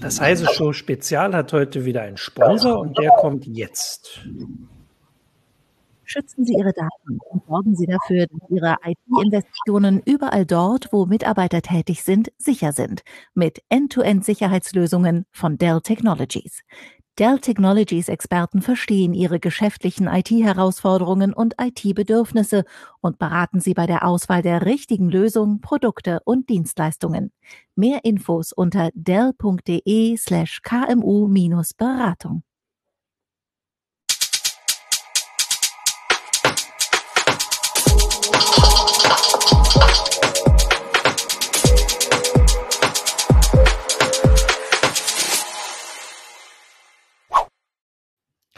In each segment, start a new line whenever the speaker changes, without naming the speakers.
Das Heise Show Spezial hat heute wieder einen Sponsor und der kommt jetzt.
Schützen Sie Ihre Daten und sorgen Sie dafür, dass Ihre IT-Investitionen überall dort, wo Mitarbeiter tätig sind, sicher sind. Mit End-to-End-Sicherheitslösungen von Dell Technologies. Dell Technologies Experten verstehen Ihre geschäftlichen IT-Herausforderungen und IT-Bedürfnisse und beraten Sie bei der Auswahl der richtigen Lösung, Produkte und Dienstleistungen. Mehr Infos unter dell.de slash kmu-beratung.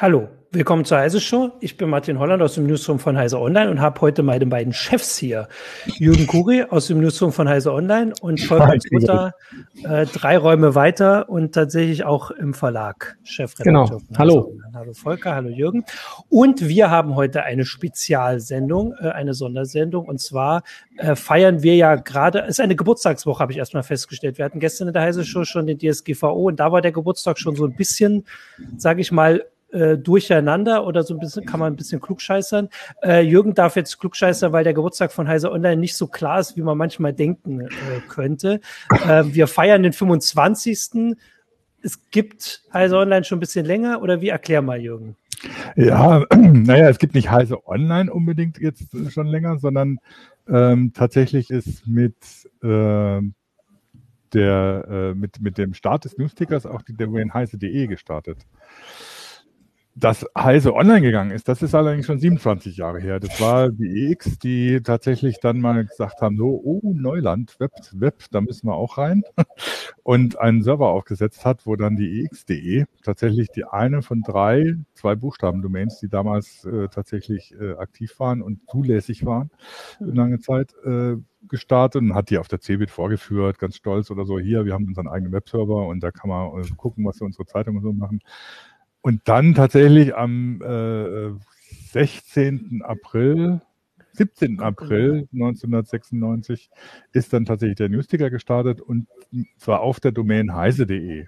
Hallo, willkommen zur Heise Show. Ich bin Martin Holland aus dem Newsroom von Heise Online und habe heute meine beiden Chefs hier. Jürgen Kuri aus dem Newsroom von Heise Online und Volker Mutter, äh, drei Räume weiter und tatsächlich auch im Verlag
Chefredakteur. Genau. Hallo.
Hallo Volker, hallo Jürgen. Und wir haben heute eine Spezialsendung, äh, eine Sondersendung und zwar äh, feiern wir ja gerade, es ist eine Geburtstagswoche, habe ich erstmal festgestellt. Wir hatten gestern in der Heise Show schon den DSGVO und da war der Geburtstag schon so ein bisschen, sage ich mal, äh, durcheinander oder so ein bisschen, kann man ein bisschen klugscheißern. Äh, Jürgen darf jetzt klugscheißern, weil der Geburtstag von Heise Online nicht so klar ist, wie man manchmal denken äh, könnte. Äh, wir feiern den 25. Es gibt Heise Online schon ein bisschen länger oder wie erklär mal, Jürgen?
Ja, naja, es gibt nicht Heise Online unbedingt jetzt schon länger, sondern ähm, tatsächlich ist mit äh, der äh, mit, mit dem Start des Newstickers auch die Domain heise.de gestartet. Dass Heise online gegangen ist, das ist allerdings schon 27 Jahre her. Das war die EX, die tatsächlich dann mal gesagt haben, so, oh, Neuland, Web, Web, da müssen wir auch rein. Und einen Server aufgesetzt hat, wo dann die EX.de tatsächlich die eine von drei, zwei Buchstaben-Domains, die damals äh, tatsächlich äh, aktiv waren und zulässig waren, mhm. lange Zeit, äh, gestartet und hat die auf der CeBIT vorgeführt, ganz stolz oder so. Hier, wir haben unseren eigenen Webserver und da kann man äh, gucken, was wir unsere Zeitungen so machen. Und dann tatsächlich am äh, 16. April, 17. April 1996 ist dann tatsächlich der Newsticker gestartet und zwar auf der Domain heise.de.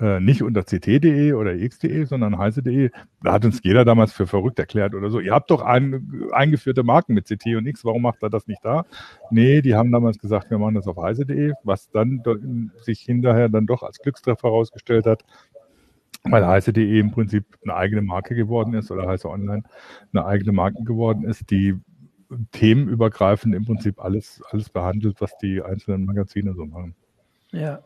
Äh, nicht unter ct.de oder x.de, sondern heise.de. Da hat uns jeder damals für verrückt erklärt oder so. Ihr habt doch ein, eingeführte Marken mit ct und x, warum macht er das nicht da? Nee, die haben damals gesagt, wir machen das auf heise.de, was dann sich hinterher dann doch als Glückstreffer herausgestellt hat weil heiße.de im Prinzip eine eigene Marke geworden ist oder heiße online eine eigene Marke geworden ist, die themenübergreifend im Prinzip alles, alles behandelt, was die einzelnen Magazine so machen.
Ja,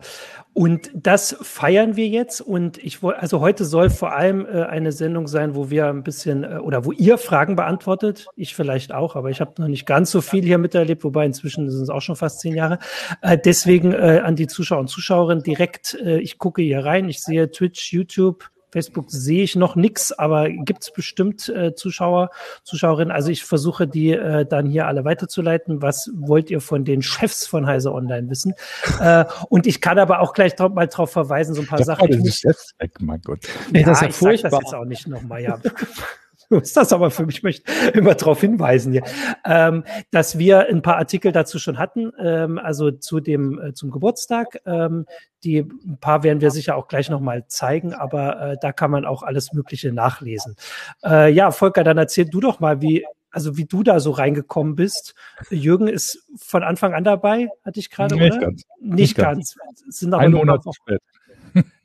und das feiern wir jetzt. Und ich wollte, also heute soll vor allem äh, eine Sendung sein, wo wir ein bisschen äh, oder wo ihr Fragen beantwortet. Ich vielleicht auch, aber ich habe noch nicht ganz so viel hier miterlebt, wobei inzwischen sind es auch schon fast zehn Jahre. Äh, deswegen äh, an die Zuschauer und Zuschauerinnen direkt, äh, ich gucke hier rein, ich sehe Twitch, YouTube, Facebook sehe ich noch nichts, aber gibt es bestimmt äh, Zuschauer, Zuschauerinnen. Also ich versuche die äh, dann hier alle weiterzuleiten. Was wollt ihr von den Chefs von Heise Online wissen? äh, und ich kann aber auch gleich drauf, mal darauf verweisen, so ein paar
das
Sachen.
Das ist jetzt weg, mein Gott.
Ja, das ist ja ich furchtbar. sag das jetzt auch nicht nochmal, ja. ist das aber für mich, ich möchte immer darauf hinweisen hier, ähm, dass wir ein paar Artikel dazu schon hatten, ähm, also zu dem, äh, zum Geburtstag. Ähm, die ein paar werden wir sicher auch gleich nochmal zeigen, aber äh, da kann man auch alles Mögliche nachlesen. Äh, ja, Volker, dann erzähl du doch mal, wie, also wie du da so reingekommen bist. Jürgen ist von Anfang an dabei, hatte ich gerade,
Nicht oder? Ganz.
Nicht, Nicht ganz. ganz.
Sind aber Ein Monat zu spät.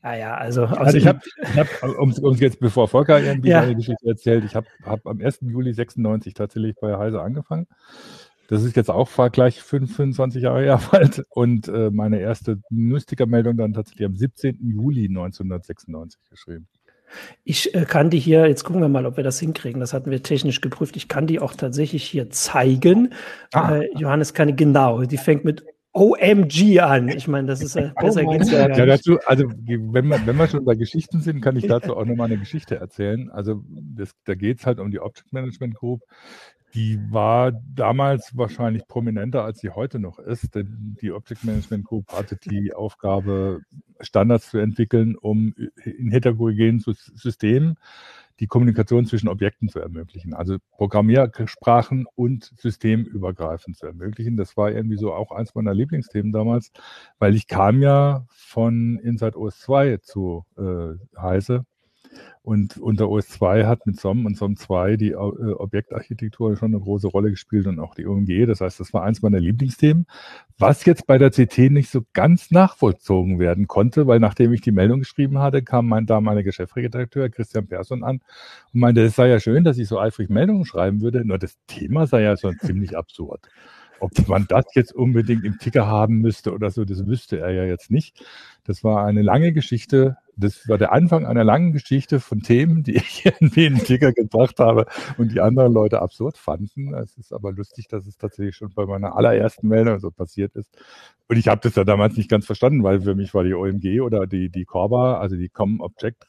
Naja, also.
Also ich habe, hab, um es jetzt, bevor Volker irgendwie ja. seine Geschichte erzählt, ich habe hab am 1. Juli 96 tatsächlich bei Heise angefangen. Das ist jetzt auch gleich 25 Jahre her bald. Und äh, meine erste Mystiker-Meldung dann tatsächlich am 17. Juli 1996 geschrieben.
Ich äh, kann die hier, jetzt gucken wir mal, ob wir das hinkriegen. Das hatten wir technisch geprüft. Ich kann die auch tatsächlich hier zeigen. Ah. Äh, Johannes kann genau. Die fängt mit OMG an. Ich meine, das ist äh, oh besser oh geht's ja,
ja dazu, also wenn wir, wenn wir schon bei Geschichten sind, kann ich dazu auch nochmal eine Geschichte erzählen. Also das, da geht es halt um die Object Management Group. Die war damals wahrscheinlich prominenter, als sie heute noch ist, denn die Object Management Group hatte die Aufgabe, Standards zu entwickeln, um in heterogenen Systemen die Kommunikation zwischen Objekten zu ermöglichen. Also Programmiersprachen und systemübergreifend zu ermöglichen. Das war irgendwie so auch eins meiner Lieblingsthemen damals, weil ich kam ja von Inside OS 2 zu äh, Heise und unter OS 2 hat mit SOM und SOM 2 die äh, Objektarchitektur schon eine große Rolle gespielt und auch die OMG. Das heißt, das war eins meiner Lieblingsthemen, was jetzt bei der CT nicht so ganz nachvollzogen werden konnte, weil nachdem ich die Meldung geschrieben hatte, kam mein damaliger Chefredakteur Christian Persson an und meinte, es sei ja schön, dass ich so eifrig Meldungen schreiben würde, nur das Thema sei ja schon ziemlich absurd. Ob man das jetzt unbedingt im Ticker haben müsste oder so, das wüsste er ja jetzt nicht. Das war eine lange Geschichte. Das war der Anfang einer langen Geschichte von Themen, die ich irgendwie in den Ticker gebracht habe und die anderen Leute absurd fanden. Es ist aber lustig, dass es tatsächlich schon bei meiner allerersten Meldung so passiert ist. Und ich habe das ja damals nicht ganz verstanden, weil für mich war die OMG oder die, die Corba, also die Common Object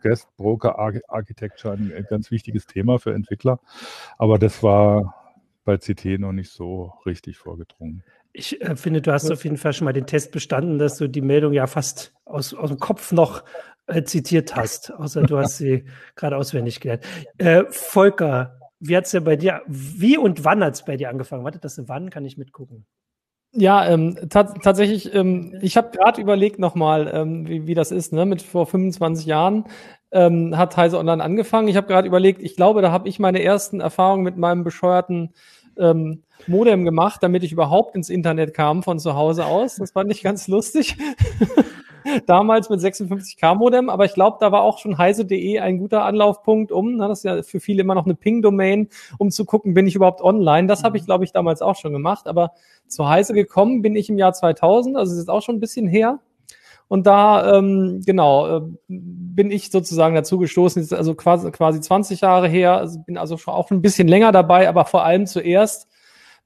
Guest Broker Architecture ein ganz wichtiges Thema für Entwickler. Aber das war bei CT noch nicht so richtig vorgedrungen.
Ich äh, finde, du hast auf jeden Fall schon mal den Test bestanden, dass du die Meldung ja fast aus, aus dem Kopf noch äh, zitiert hast, außer du hast sie gerade auswendig gelernt. Äh, Volker, wie hat es denn bei dir, wie und wann hat es bei dir angefangen? Warte, das wann kann ich mitgucken?
Ja, ähm, tatsächlich, ähm, ich habe gerade überlegt nochmal, ähm, wie, wie das ist, ne? Mit vor 25 Jahren ähm, hat Heise Online angefangen. Ich habe gerade überlegt, ich glaube, da habe ich meine ersten Erfahrungen mit meinem bescheuerten ähm, Modem gemacht, damit ich überhaupt ins Internet kam von zu Hause aus. Das fand ich ganz lustig. Damals mit 56k Modem, aber ich glaube, da war auch schon heise.de ein guter Anlaufpunkt, um, na, das ist ja für viele immer noch eine Ping-Domain, um zu gucken, bin ich überhaupt online. Das habe ich, mhm. glaube ich, damals auch schon gemacht, aber zu Heise gekommen bin ich im Jahr 2000, also ist jetzt auch schon ein bisschen her. Und da, ähm, genau, äh, bin ich sozusagen dazu gestoßen, ist also quasi, quasi 20 Jahre her, also bin also schon auch ein bisschen länger dabei, aber vor allem zuerst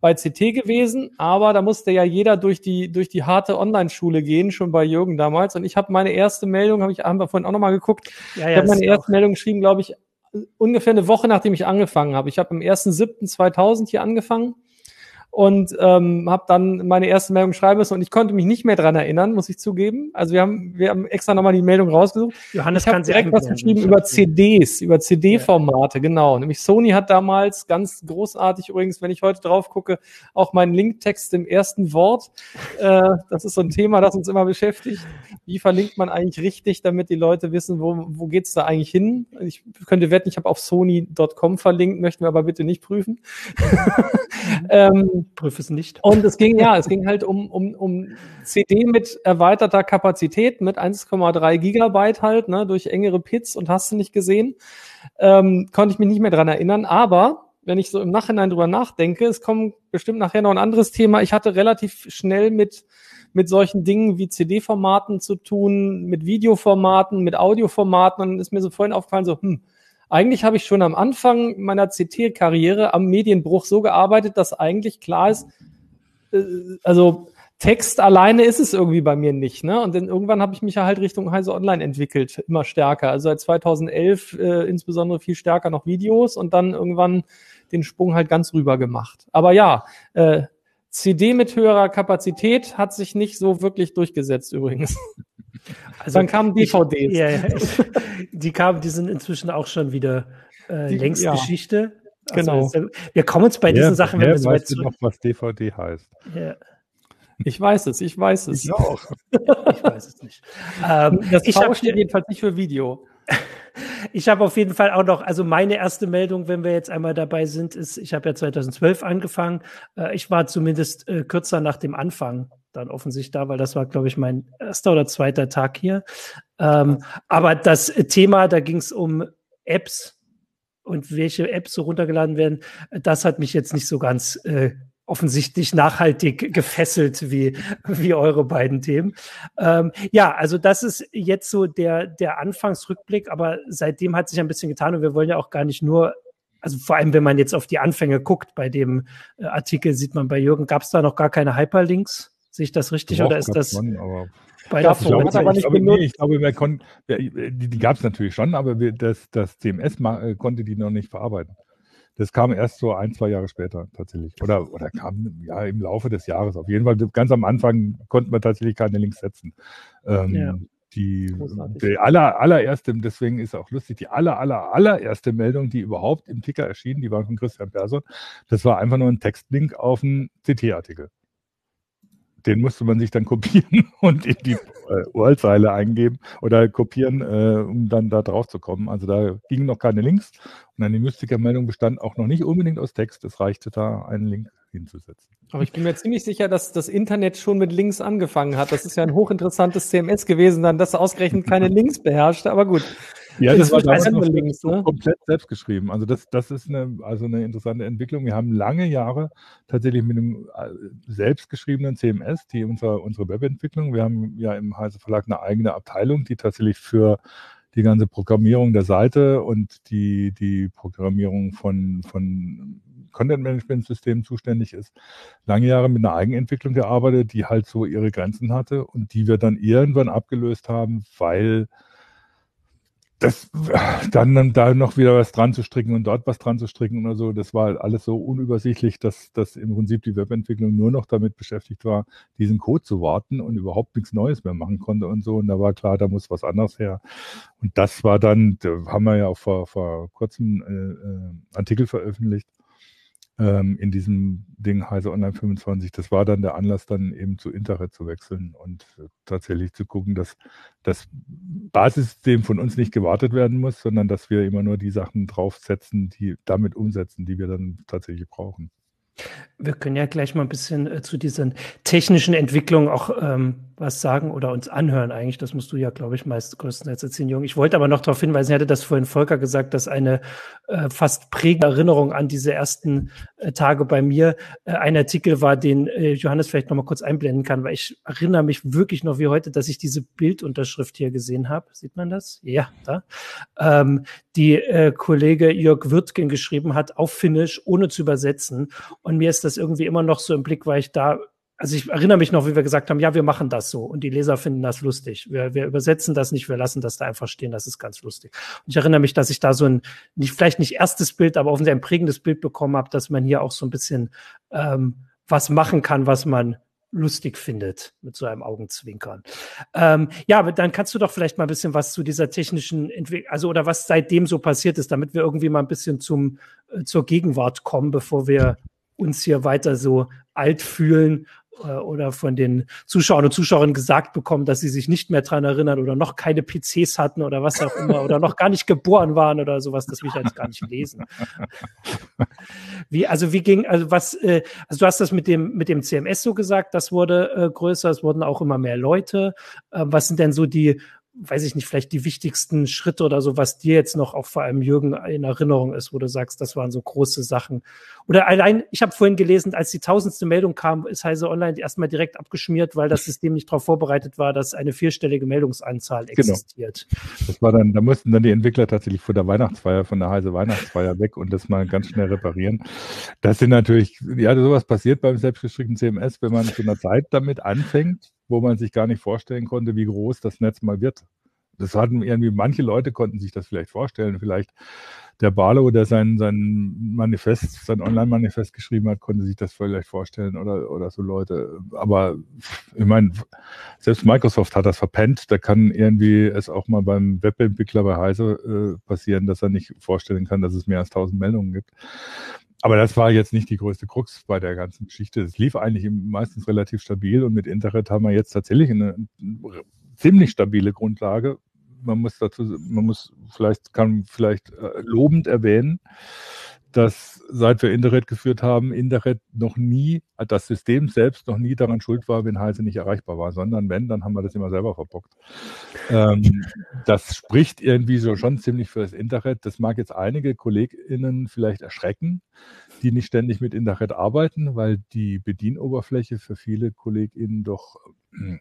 bei CT gewesen, aber da musste ja jeder durch die durch die harte Online-Schule gehen, schon bei Jürgen damals. Und ich habe meine erste Meldung, habe ich haben wir vorhin auch nochmal geguckt. Ja, ja, ich habe meine erste Meldung geschrieben, glaube ich, ungefähr eine Woche nachdem ich angefangen habe. Ich habe am 1.7.2000 hier angefangen und ähm, habe dann meine erste Meldung schreiben müssen und ich konnte mich nicht mehr dran erinnern, muss ich zugeben. Also wir haben wir haben extra nochmal die Meldung rausgesucht. Johannes ich kann direkt was geschrieben über CDs, über CD-Formate, ja. genau. Nämlich Sony hat damals ganz großartig übrigens, wenn ich heute drauf gucke, auch meinen Linktext im ersten Wort. Äh, das ist so ein Thema, das uns immer beschäftigt. Wie verlinkt man eigentlich richtig, damit die Leute wissen, wo wo geht's da eigentlich hin? Ich könnte wetten, ich habe auf sony.com verlinkt, möchten wir aber bitte nicht prüfen.
ähm, Prüfe es nicht.
Und es ging, ja, es ging halt um, um, um CD mit erweiterter Kapazität, mit 1,3 Gigabyte halt, ne, durch engere Pits und hast du nicht gesehen. Ähm, konnte ich mich nicht mehr dran erinnern, aber wenn ich so im Nachhinein drüber nachdenke, es kommt bestimmt nachher noch ein anderes Thema. Ich hatte relativ schnell mit, mit solchen Dingen wie CD-Formaten zu tun, mit Videoformaten, mit Audioformaten und ist mir so vorhin aufgefallen, so, hm, eigentlich habe ich schon am Anfang meiner CT-Karriere am Medienbruch so gearbeitet, dass eigentlich klar ist, äh, also Text alleine ist es irgendwie bei mir nicht. Ne? Und dann irgendwann habe ich mich ja halt Richtung Heise Online entwickelt, immer stärker. Also seit 2011 äh, insbesondere viel stärker noch Videos und dann irgendwann den Sprung halt ganz rüber gemacht. Aber ja, äh, CD mit höherer Kapazität hat sich nicht so wirklich durchgesetzt übrigens.
Also dann kamen DVDs. Ich, ja, ja, die kamen, die sind inzwischen auch schon wieder äh, die, längst ja. Geschichte.
Also,
genau. wir kommen uns bei diesen Sachen,
wenn wir so weit noch, was DVD heißt. Ja.
Ich weiß es, ich weiß es.
Ich auch.
ich weiß es nicht. Ähm, das ich V steht jedenfalls nicht für Video.
Ich habe auf jeden Fall auch noch, also meine erste Meldung, wenn wir jetzt einmal dabei sind, ist, ich habe ja 2012 angefangen. Äh, ich war zumindest äh, kürzer nach dem Anfang dann offensichtlich da, weil das war, glaube ich, mein erster oder zweiter Tag hier. Ähm, aber das Thema, da ging es um Apps und welche Apps so runtergeladen werden, das hat mich jetzt nicht so ganz äh, offensichtlich nachhaltig gefesselt wie, wie eure beiden Themen. Ähm, ja, also das ist jetzt so der, der Anfangsrückblick, aber seitdem hat sich ein bisschen getan und wir wollen ja auch gar nicht nur also vor allem, wenn man jetzt auf die Anfänge guckt, bei dem äh, Artikel sieht man bei Jürgen, gab es da noch gar keine Hyperlinks. Sehe ich das richtig Doch, oder ist das
schon, aber bei der ich glaube, aber nicht ich, glaube, nee, ich glaube, wir konnten, die, die gab es natürlich schon, aber wir, das, das CMS äh, konnte die noch nicht verarbeiten. Das kam erst so ein, zwei Jahre später tatsächlich. Oder, oder kam ja im Laufe des Jahres. Auf jeden Fall, ganz am Anfang konnten wir tatsächlich keine Links setzen. Ähm, ja. die, die aller, allererste, deswegen ist auch lustig, die aller, aller, allererste Meldung, die überhaupt im Ticker erschien, die war von Christian Persson, das war einfach nur ein Textlink auf einen CT-Artikel den musste man sich dann kopieren und in die äh, URL-Zeile eingeben oder kopieren, äh, um dann da drauf zu kommen. Also da gingen noch keine Links und eine Mystiker-Meldung bestand auch noch nicht unbedingt aus Text. Es reichte da, einen Link hinzusetzen.
Aber ich bin mir ziemlich sicher, dass das Internet schon mit Links angefangen hat. Das ist ja ein hochinteressantes CMS gewesen, dann das ausgerechnet keine Links beherrschte, aber gut.
Ja, das war damals noch Links, ne? komplett selbst geschrieben. Also das, das ist eine, also eine interessante Entwicklung. Wir haben lange Jahre tatsächlich mit einem äh, selbstgeschriebenen CMS, die unsere, unsere Webentwicklung. Wir haben ja im Heise Verlag eine eigene Abteilung, die tatsächlich für die ganze Programmierung der Seite und die, die Programmierung von, von Content-Management-Systemen zuständig ist, lange Jahre mit einer Eigenentwicklung gearbeitet, die halt so ihre Grenzen hatte und die wir dann irgendwann abgelöst haben, weil das dann da noch wieder was dran zu stricken und dort was dran zu stricken oder so, das war alles so unübersichtlich, dass, dass im Prinzip die Webentwicklung nur noch damit beschäftigt war, diesen Code zu warten und überhaupt nichts Neues mehr machen konnte und so. Und da war klar, da muss was anderes her. Und das war dann, da haben wir ja auch vor, vor kurzem äh, äh Artikel veröffentlicht, ähm, in diesem Ding Heise Online 25. Das war dann der Anlass, dann eben zu Internet zu wechseln und äh, tatsächlich zu gucken, dass das Basissystem von uns nicht gewartet werden muss, sondern dass wir immer nur die Sachen draufsetzen, die damit umsetzen, die wir dann tatsächlich brauchen.
Wir können ja gleich mal ein bisschen äh, zu diesen technischen Entwicklungen auch ähm, was sagen oder uns anhören eigentlich. Das musst du ja, glaube ich, meist größtenteils erzählen, Jung. Ich wollte aber noch darauf hinweisen, ich hatte das vorhin Volker gesagt, dass eine äh, fast prägende Erinnerung an diese ersten äh, Tage bei mir äh, ein Artikel war, den äh, Johannes vielleicht noch mal kurz einblenden kann, weil ich erinnere mich wirklich noch wie heute, dass ich diese Bildunterschrift hier gesehen habe. Sieht man das? Ja, da. Ähm, die äh, Kollege Jörg Wirtgen geschrieben hat, auf Finnisch, ohne zu übersetzen. Und mir ist das irgendwie immer noch so im Blick, weil ich da also ich erinnere mich noch, wie wir gesagt haben, ja, wir machen das so und die Leser finden das lustig. Wir, wir übersetzen das nicht, wir lassen das da einfach stehen, das ist ganz lustig. Und ich erinnere mich, dass ich da so ein, nicht, vielleicht nicht erstes Bild, aber offensichtlich ein prägendes Bild bekommen habe, dass man hier auch so ein bisschen ähm, was machen kann, was man lustig findet mit so einem Augenzwinkern. Ähm, ja, aber dann kannst du doch vielleicht mal ein bisschen was zu dieser technischen Entwicklung, also oder was seitdem so passiert ist, damit wir irgendwie mal ein bisschen zum äh, zur Gegenwart kommen, bevor wir uns hier weiter so alt fühlen oder von den Zuschauern und Zuschauerinnen gesagt bekommen, dass sie sich nicht mehr dran erinnern oder noch keine PCs hatten oder was auch immer oder noch gar nicht geboren waren oder sowas, das will ich jetzt gar nicht lesen. Wie, also wie ging, also was, äh, also du hast das mit dem, mit dem CMS so gesagt, das wurde äh, größer, es wurden auch immer mehr Leute. Äh, was sind denn so die weiß ich nicht, vielleicht die wichtigsten Schritte oder so, was dir jetzt noch auch vor allem Jürgen in Erinnerung ist, wo du sagst, das waren so große Sachen. Oder allein, ich habe vorhin gelesen, als die tausendste Meldung kam, ist Heise Online erstmal direkt abgeschmiert, weil das System nicht darauf vorbereitet war, dass eine vierstellige Meldungsanzahl genau. existiert.
Genau. Das war dann, da mussten dann die Entwickler tatsächlich vor der Weihnachtsfeier, von der Heise Weihnachtsfeier weg und das mal ganz schnell reparieren. Das sind natürlich, ja, sowas passiert beim selbstgestrickten CMS, wenn man zu einer Zeit damit anfängt, wo man sich gar nicht vorstellen konnte, wie groß das Netz mal wird. Das hatten irgendwie, manche Leute konnten sich das vielleicht vorstellen. Vielleicht der Barlow, der sein, sein Manifest, sein Online-Manifest geschrieben hat, konnte sich das vielleicht vorstellen oder, oder so Leute. Aber ich meine, selbst Microsoft hat das verpennt. Da kann irgendwie es auch mal beim Webentwickler bei Heise äh, passieren, dass er nicht vorstellen kann, dass es mehr als 1000 Meldungen gibt. Aber das war jetzt nicht die größte Krux bei der ganzen Geschichte. Es lief eigentlich meistens relativ stabil und mit Internet haben wir jetzt tatsächlich eine ziemlich stabile Grundlage. Man muss dazu, man muss vielleicht, kann vielleicht äh, lobend erwähnen, dass seit wir Internet geführt haben, Internet noch nie, das System selbst noch nie daran schuld war, wenn Heise nicht erreichbar war, sondern wenn, dann haben wir das immer selber verbockt. Ähm, das spricht irgendwie so schon ziemlich für das Internet. Das mag jetzt einige KollegInnen vielleicht erschrecken, die nicht ständig mit Internet arbeiten, weil die Bedienoberfläche für viele KollegInnen doch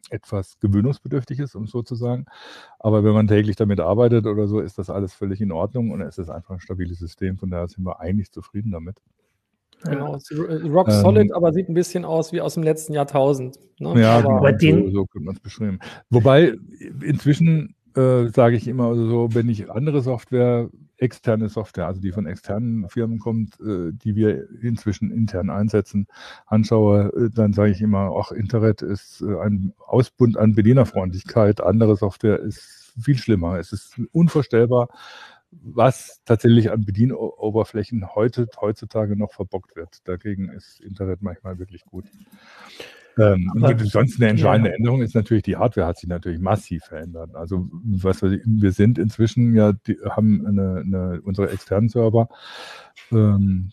etwas gewöhnungsbedürftig ist, um so zu sagen. Aber wenn man täglich damit arbeitet oder so, ist das alles völlig in Ordnung und es ist einfach ein stabiles System. Von daher sind wir eigentlich zufrieden damit.
Genau, rock solid, ähm, aber sieht ein bisschen aus wie aus dem letzten Jahrtausend.
Ne? Ja, aber genau, so, so könnte man es beschreiben. Wobei inzwischen äh, sage ich immer also so, wenn ich andere Software externe Software, also die von externen Firmen kommt, äh, die wir inzwischen intern einsetzen, anschaue, äh, dann sage ich immer, auch Internet ist äh, ein Ausbund an Bedienerfreundlichkeit, andere Software ist viel schlimmer. Es ist unvorstellbar, was tatsächlich an Bedienoberflächen heute, heutzutage noch verbockt wird. Dagegen ist Internet manchmal wirklich gut. Ähm, und sonst eine entscheidende ja. Änderung ist natürlich, die Hardware hat sich natürlich massiv verändert. Also was wir, wir sind inzwischen ja, die, haben eine, eine, unsere externen Server, ähm,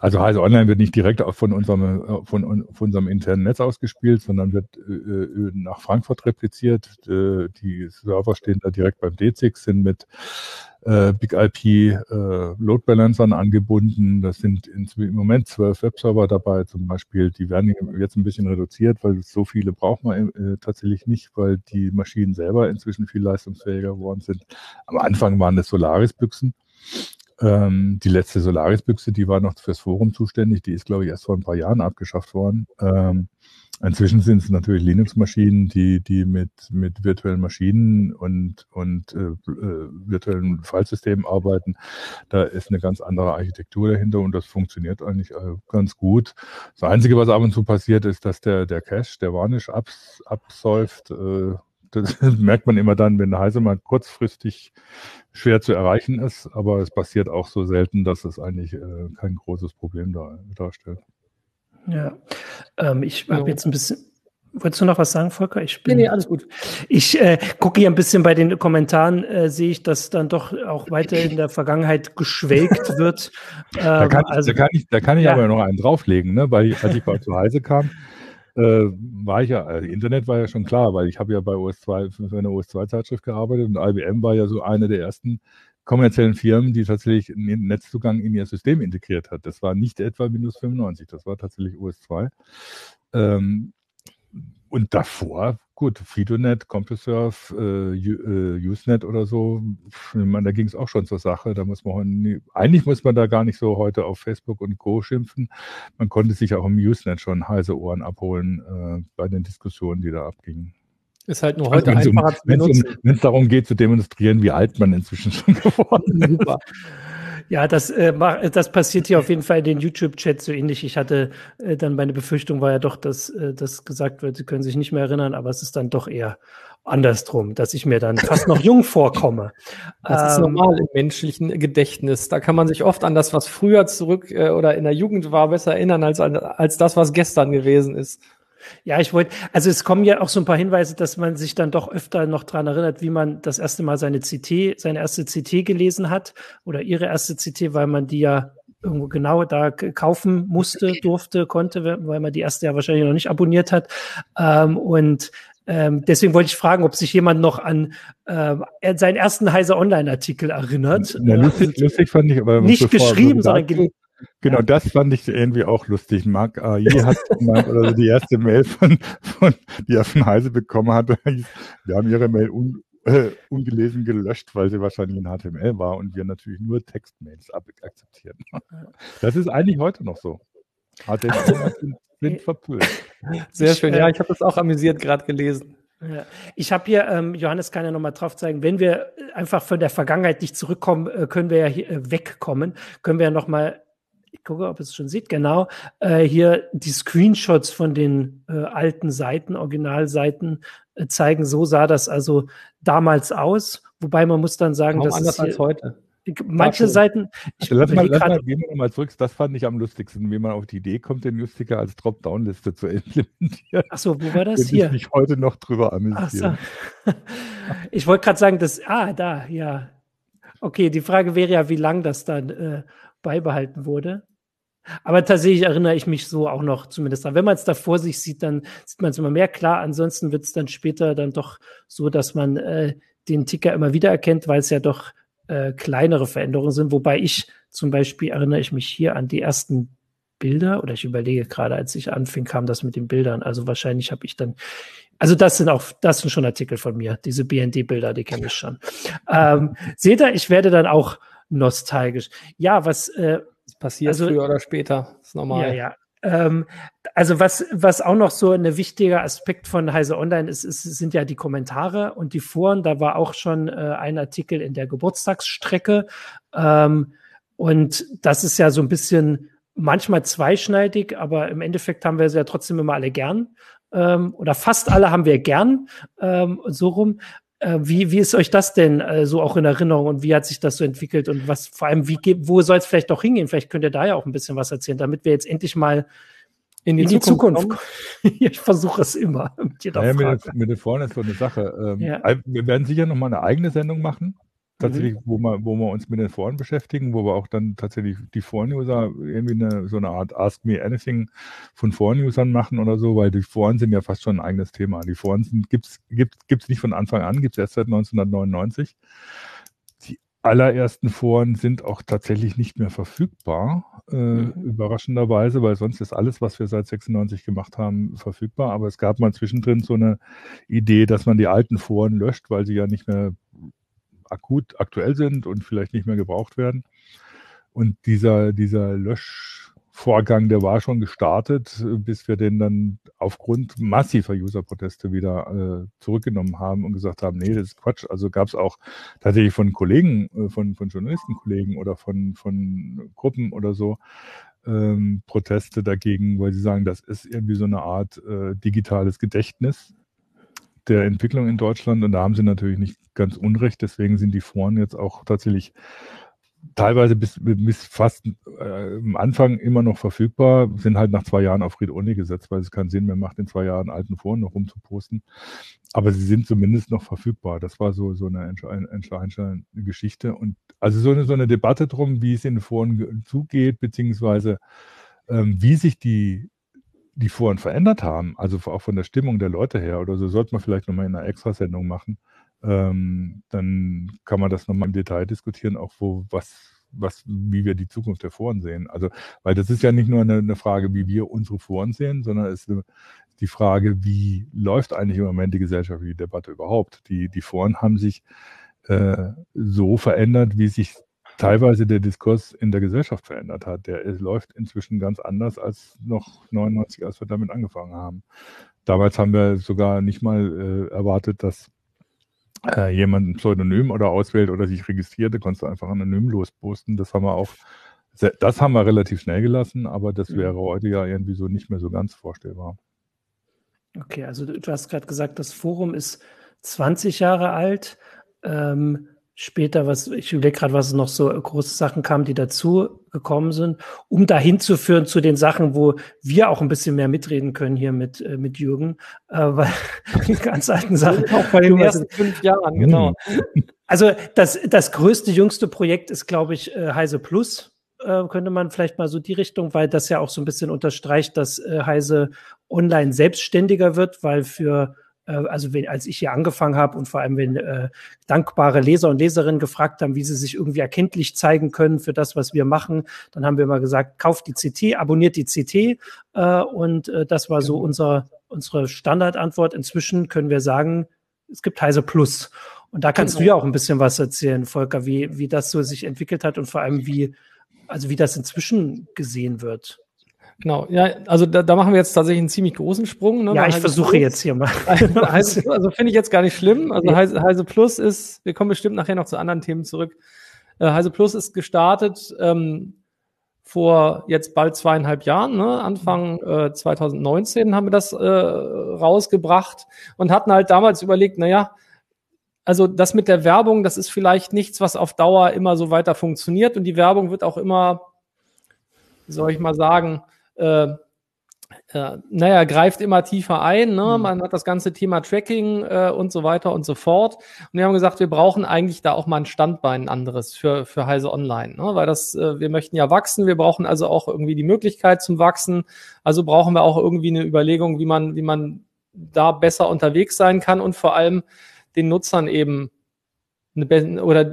also Heise Online wird nicht direkt von unserem, von, von unserem internen Netz ausgespielt, sondern wird äh, äh nach Frankfurt repliziert. Äh, die Server stehen da direkt beim D6, sind mit äh, Big IP äh, Load Balancern angebunden. Das sind in, im Moment zwölf Webserver dabei zum Beispiel. Die werden jetzt ein bisschen reduziert, weil so viele braucht man äh, tatsächlich nicht, weil die Maschinen selber inzwischen viel leistungsfähiger geworden sind. Am Anfang waren das Solaris-Büchsen. Ähm, die letzte Solaris-Büchse, die war noch fürs Forum zuständig. Die ist, glaube ich, erst vor ein paar Jahren abgeschafft worden. Ähm, Inzwischen sind es natürlich Linux-Maschinen, die, die mit, mit virtuellen Maschinen und, und äh, äh, virtuellen Filesystemen arbeiten. Da ist eine ganz andere Architektur dahinter und das funktioniert eigentlich äh, ganz gut. Das Einzige, was ab und zu passiert, ist, dass der, der Cache, der Varnish abs, absäuft. Äh, das merkt man immer dann, wenn der Heise mal kurzfristig schwer zu erreichen ist, aber es passiert auch so selten, dass es eigentlich äh, kein großes Problem da, darstellt.
Ja, ähm, ich habe jetzt ein bisschen. Wolltest du noch was sagen, Volker? Ich bin,
nee, nee, alles gut.
Ich äh, gucke hier ein bisschen bei den Kommentaren, äh, sehe ich, dass dann doch auch weiter in der Vergangenheit geschwelgt wird.
Ähm, da, kann ich, also, da kann ich, da kann ich ja. aber noch einen drauflegen, ne? weil ich, als ich bei zu Heise kam, äh, war ich ja, also Internet war ja schon klar, weil ich habe ja bei OS2 für eine OS2-Zeitschrift gearbeitet und IBM war ja so eine der ersten kommerziellen Firmen, die tatsächlich einen Netzzugang in ihr System integriert hat. Das war nicht etwa Windows 95, das war tatsächlich OS2. Ähm, und davor, gut, Fidonet, CompuServe, äh, äh, Usenet oder so, ich meine, da ging es auch schon zur Sache. Da muss man eigentlich muss man da gar nicht so heute auf Facebook und Co. schimpfen. Man konnte sich auch im Usenet schon heiße Ohren abholen äh, bei den Diskussionen, die da abgingen.
Ist halt nur heute also
einfacher um, zu benutzen. Wenn es darum geht, zu demonstrieren, wie alt man inzwischen schon geworden ist. Super.
Ja, das, äh, das passiert hier auf jeden Fall in den YouTube-Chat so ähnlich. Ich hatte äh, dann meine Befürchtung war ja doch, dass äh, das gesagt wird, sie können sich nicht mehr erinnern, aber es ist dann doch eher andersrum, dass ich mir dann fast noch jung vorkomme.
Das ähm, ist normal im menschlichen Gedächtnis. Da kann man sich oft an das, was früher zurück äh, oder in der Jugend war, besser erinnern als, an, als das, was gestern gewesen ist.
Ja, ich wollte, also es kommen ja auch so ein paar Hinweise, dass man sich dann doch öfter noch dran erinnert, wie man das erste Mal seine CT, seine erste CT gelesen hat oder ihre erste CT, weil man die ja irgendwo genau da kaufen musste, durfte, konnte, weil man die erste ja wahrscheinlich noch nicht abonniert hat. Ähm, und ähm, deswegen wollte ich fragen, ob sich jemand noch an äh, seinen ersten Heise Online-Artikel erinnert.
Ja, lustig, lustig fand ich, aber
nicht geschrieben, sondern gelesen.
Genau, das fand ich irgendwie auch lustig. Marc AI hat gemeint, oder die erste Mail von, von, die er von Heise bekommen hatte, wir haben ihre Mail un, äh, ungelesen gelöscht, weil sie wahrscheinlich in HTML war und wir natürlich nur Textmails akzeptieren. Das ist eigentlich heute noch so. HTML sind, sind verpönt.
Sehr schön, ja, ich habe das auch amüsiert gerade gelesen.
Ja. Ich habe hier, ähm, Johannes kann ja nochmal drauf zeigen, wenn wir einfach von der Vergangenheit nicht zurückkommen, äh, können wir ja hier äh, wegkommen, können wir ja nochmal ich gucke, ob es schon sieht, genau, äh, hier die Screenshots von den äh, alten Seiten, Originalseiten äh, zeigen. So sah das also damals aus. Wobei man muss dann sagen,
dass anders als heute.
Manche Seiten.
Ich lass mal, lass mal, gehen wir nochmal zurück. Das fand ich am lustigsten, wie man auf die Idee kommt, den Newsticker als Dropdown-Liste zu implementieren.
Achso, wo war das Bin hier?
Ich mich heute noch drüber amüsieren.
So. ich wollte gerade sagen, dass, ah, da, ja. Okay, die Frage wäre ja, wie lang das dann äh, beibehalten wurde. Aber tatsächlich erinnere ich mich so auch noch zumindest an. Wenn man es da vor sich sieht, dann sieht man es immer mehr. Klar, ansonsten wird es dann später dann doch so, dass man äh, den Ticker immer wieder erkennt, weil es ja doch äh, kleinere Veränderungen sind. Wobei ich zum Beispiel erinnere ich mich hier an die ersten Bilder oder ich überlege gerade, als ich anfing, kam das mit den Bildern. Also wahrscheinlich habe ich dann, also das sind auch, das sind schon Artikel von mir. Diese BND-Bilder, die kenne ich schon. ähm, seht ihr, ich werde dann auch nostalgisch. Ja, was äh,
das passiert also, früher oder später, ist normal.
Ja, ja. Ähm, also was, was auch noch so ein wichtiger Aspekt von Heise Online ist, ist, sind ja die Kommentare und die Foren. Da war auch schon äh, ein Artikel in der Geburtstagsstrecke. Ähm, und das ist ja so ein bisschen manchmal zweischneidig, aber im Endeffekt haben wir sie ja trotzdem immer alle gern. Ähm, oder fast alle haben wir gern, ähm, so rum. Äh, wie, wie ist euch das denn äh, so auch in Erinnerung und wie hat sich das so entwickelt und was vor allem, wie wo soll es vielleicht auch hingehen? Vielleicht könnt ihr da ja auch ein bisschen was erzählen, damit wir jetzt endlich mal in die, in die Zukunft, Zukunft kommen. ich versuche es immer
mit jeder naja, Frage. Mit, mit den Foren ist so eine Sache. Ähm, ja. Wir werden sicher noch mal eine eigene Sendung machen tatsächlich, mhm. wo, wir, wo wir uns mit den Foren beschäftigen, wo wir auch dann tatsächlich die Foren-User irgendwie eine, so eine Art Ask Me Anything von Foren-Usern machen oder so, weil die Foren sind ja fast schon ein eigenes Thema. Die Foren gibt es gibt's, gibt's nicht von Anfang an, gibt es erst seit 1999. Die allerersten Foren sind auch tatsächlich nicht mehr verfügbar, äh, mhm. überraschenderweise, weil sonst ist alles, was wir seit 96 gemacht haben, verfügbar. Aber es gab mal zwischendrin so eine Idee, dass man die alten Foren löscht, weil sie ja nicht mehr akut aktuell sind und vielleicht nicht mehr gebraucht werden. Und dieser, dieser Löschvorgang, der war schon gestartet, bis wir den dann aufgrund massiver User-Proteste wieder äh, zurückgenommen haben und gesagt haben, nee, das ist Quatsch. Also gab es auch tatsächlich von Kollegen, äh, von, von Journalistenkollegen oder von, von Gruppen oder so, ähm, Proteste dagegen, weil sie sagen, das ist irgendwie so eine Art äh, digitales Gedächtnis der Entwicklung in Deutschland und da haben sie natürlich nicht ganz unrecht. Deswegen sind die Foren jetzt auch tatsächlich teilweise bis, bis fast äh, am Anfang immer noch verfügbar, sind halt nach zwei Jahren auf Read-Only gesetzt, weil es keinen Sinn mehr macht, in zwei Jahren alten Foren noch rumzuposten. Aber sie sind zumindest noch verfügbar. Das war so, so eine entscheidende Geschichte. Und also so eine, so eine Debatte drum, wie es in den Foren zugeht, beziehungsweise ähm, wie sich die die Foren verändert haben, also auch von der Stimmung der Leute her oder so, sollte man vielleicht nochmal in einer Extrasendung machen. Ähm, dann kann man das nochmal im Detail diskutieren, auch wo, was, was, wie wir die Zukunft der Foren sehen. Also, weil das ist ja nicht nur eine, eine Frage, wie wir unsere Foren sehen, sondern es ist die Frage, wie läuft eigentlich im Moment die gesellschaftliche Debatte überhaupt? Die, die Foren haben sich äh, so verändert, wie sich teilweise der Diskurs in der Gesellschaft verändert hat. Der läuft inzwischen ganz anders als noch 99, als wir damit angefangen haben. Damals haben wir sogar nicht mal äh, erwartet, dass äh, jemand ein Pseudonym oder auswählt oder sich registriert. Da konntest du einfach anonym losposten. Das haben wir auch, das haben wir relativ schnell gelassen, aber das mhm. wäre heute ja irgendwie so nicht mehr so ganz vorstellbar.
Okay, also du, du hast gerade gesagt, das Forum ist 20 Jahre alt. Ähm, später, was ich überlege gerade, was noch so große Sachen kamen, die dazu gekommen sind, um dahin zu führen zu den Sachen, wo wir auch ein bisschen mehr mitreden können hier mit äh, mit Jürgen, äh, weil die ganz alten Sachen
auch bei den ersten fünf Jahren, genau.
Also das das größte, jüngste Projekt ist, glaube ich, äh, Heise Plus äh, könnte man vielleicht mal so die Richtung, weil das ja auch so ein bisschen unterstreicht, dass äh, Heise online selbstständiger wird, weil für äh, also wenn, als ich hier angefangen habe und vor allem wenn äh, dankbare Leser und Leserinnen gefragt haben, wie sie sich irgendwie erkenntlich zeigen können für das, was wir machen, dann haben wir immer gesagt, kauft die CT, abonniert die CT äh, und äh, das war so genau. unser, unsere Standardantwort. Inzwischen können wir sagen, es gibt Heise Plus. Und da kannst genau. du ja auch ein bisschen was erzählen, Volker, wie, wie das so sich entwickelt hat und vor allem wie, also wie das inzwischen gesehen wird.
Genau, ja, also da, da machen wir jetzt tatsächlich einen ziemlich großen Sprung.
Ne? Ja, ich versuche Plus. jetzt hier mal.
Heise, also finde ich jetzt gar nicht schlimm. Also ja. Heise, Heise Plus ist, wir kommen bestimmt nachher noch zu anderen Themen zurück. Äh, Heise Plus ist gestartet ähm, vor jetzt bald zweieinhalb Jahren, ne? Anfang äh, 2019 haben wir das äh, rausgebracht und hatten halt damals überlegt, na ja, also das mit der Werbung, das ist vielleicht nichts, was auf Dauer immer so weiter funktioniert und die Werbung wird auch immer, wie soll ich mal sagen, äh, äh, naja, greift immer tiefer ein. Ne? Mhm. Man hat das ganze Thema Tracking äh, und so weiter und so fort. Und wir haben gesagt, wir brauchen eigentlich da auch mal ein Standbein ein anderes für, für Heise Online. Ne? Weil das, äh, wir möchten ja wachsen, wir brauchen also auch irgendwie die Möglichkeit zum Wachsen. Also brauchen wir auch irgendwie eine Überlegung, wie man, wie man da besser unterwegs sein kann und vor allem den Nutzern eben eine, oder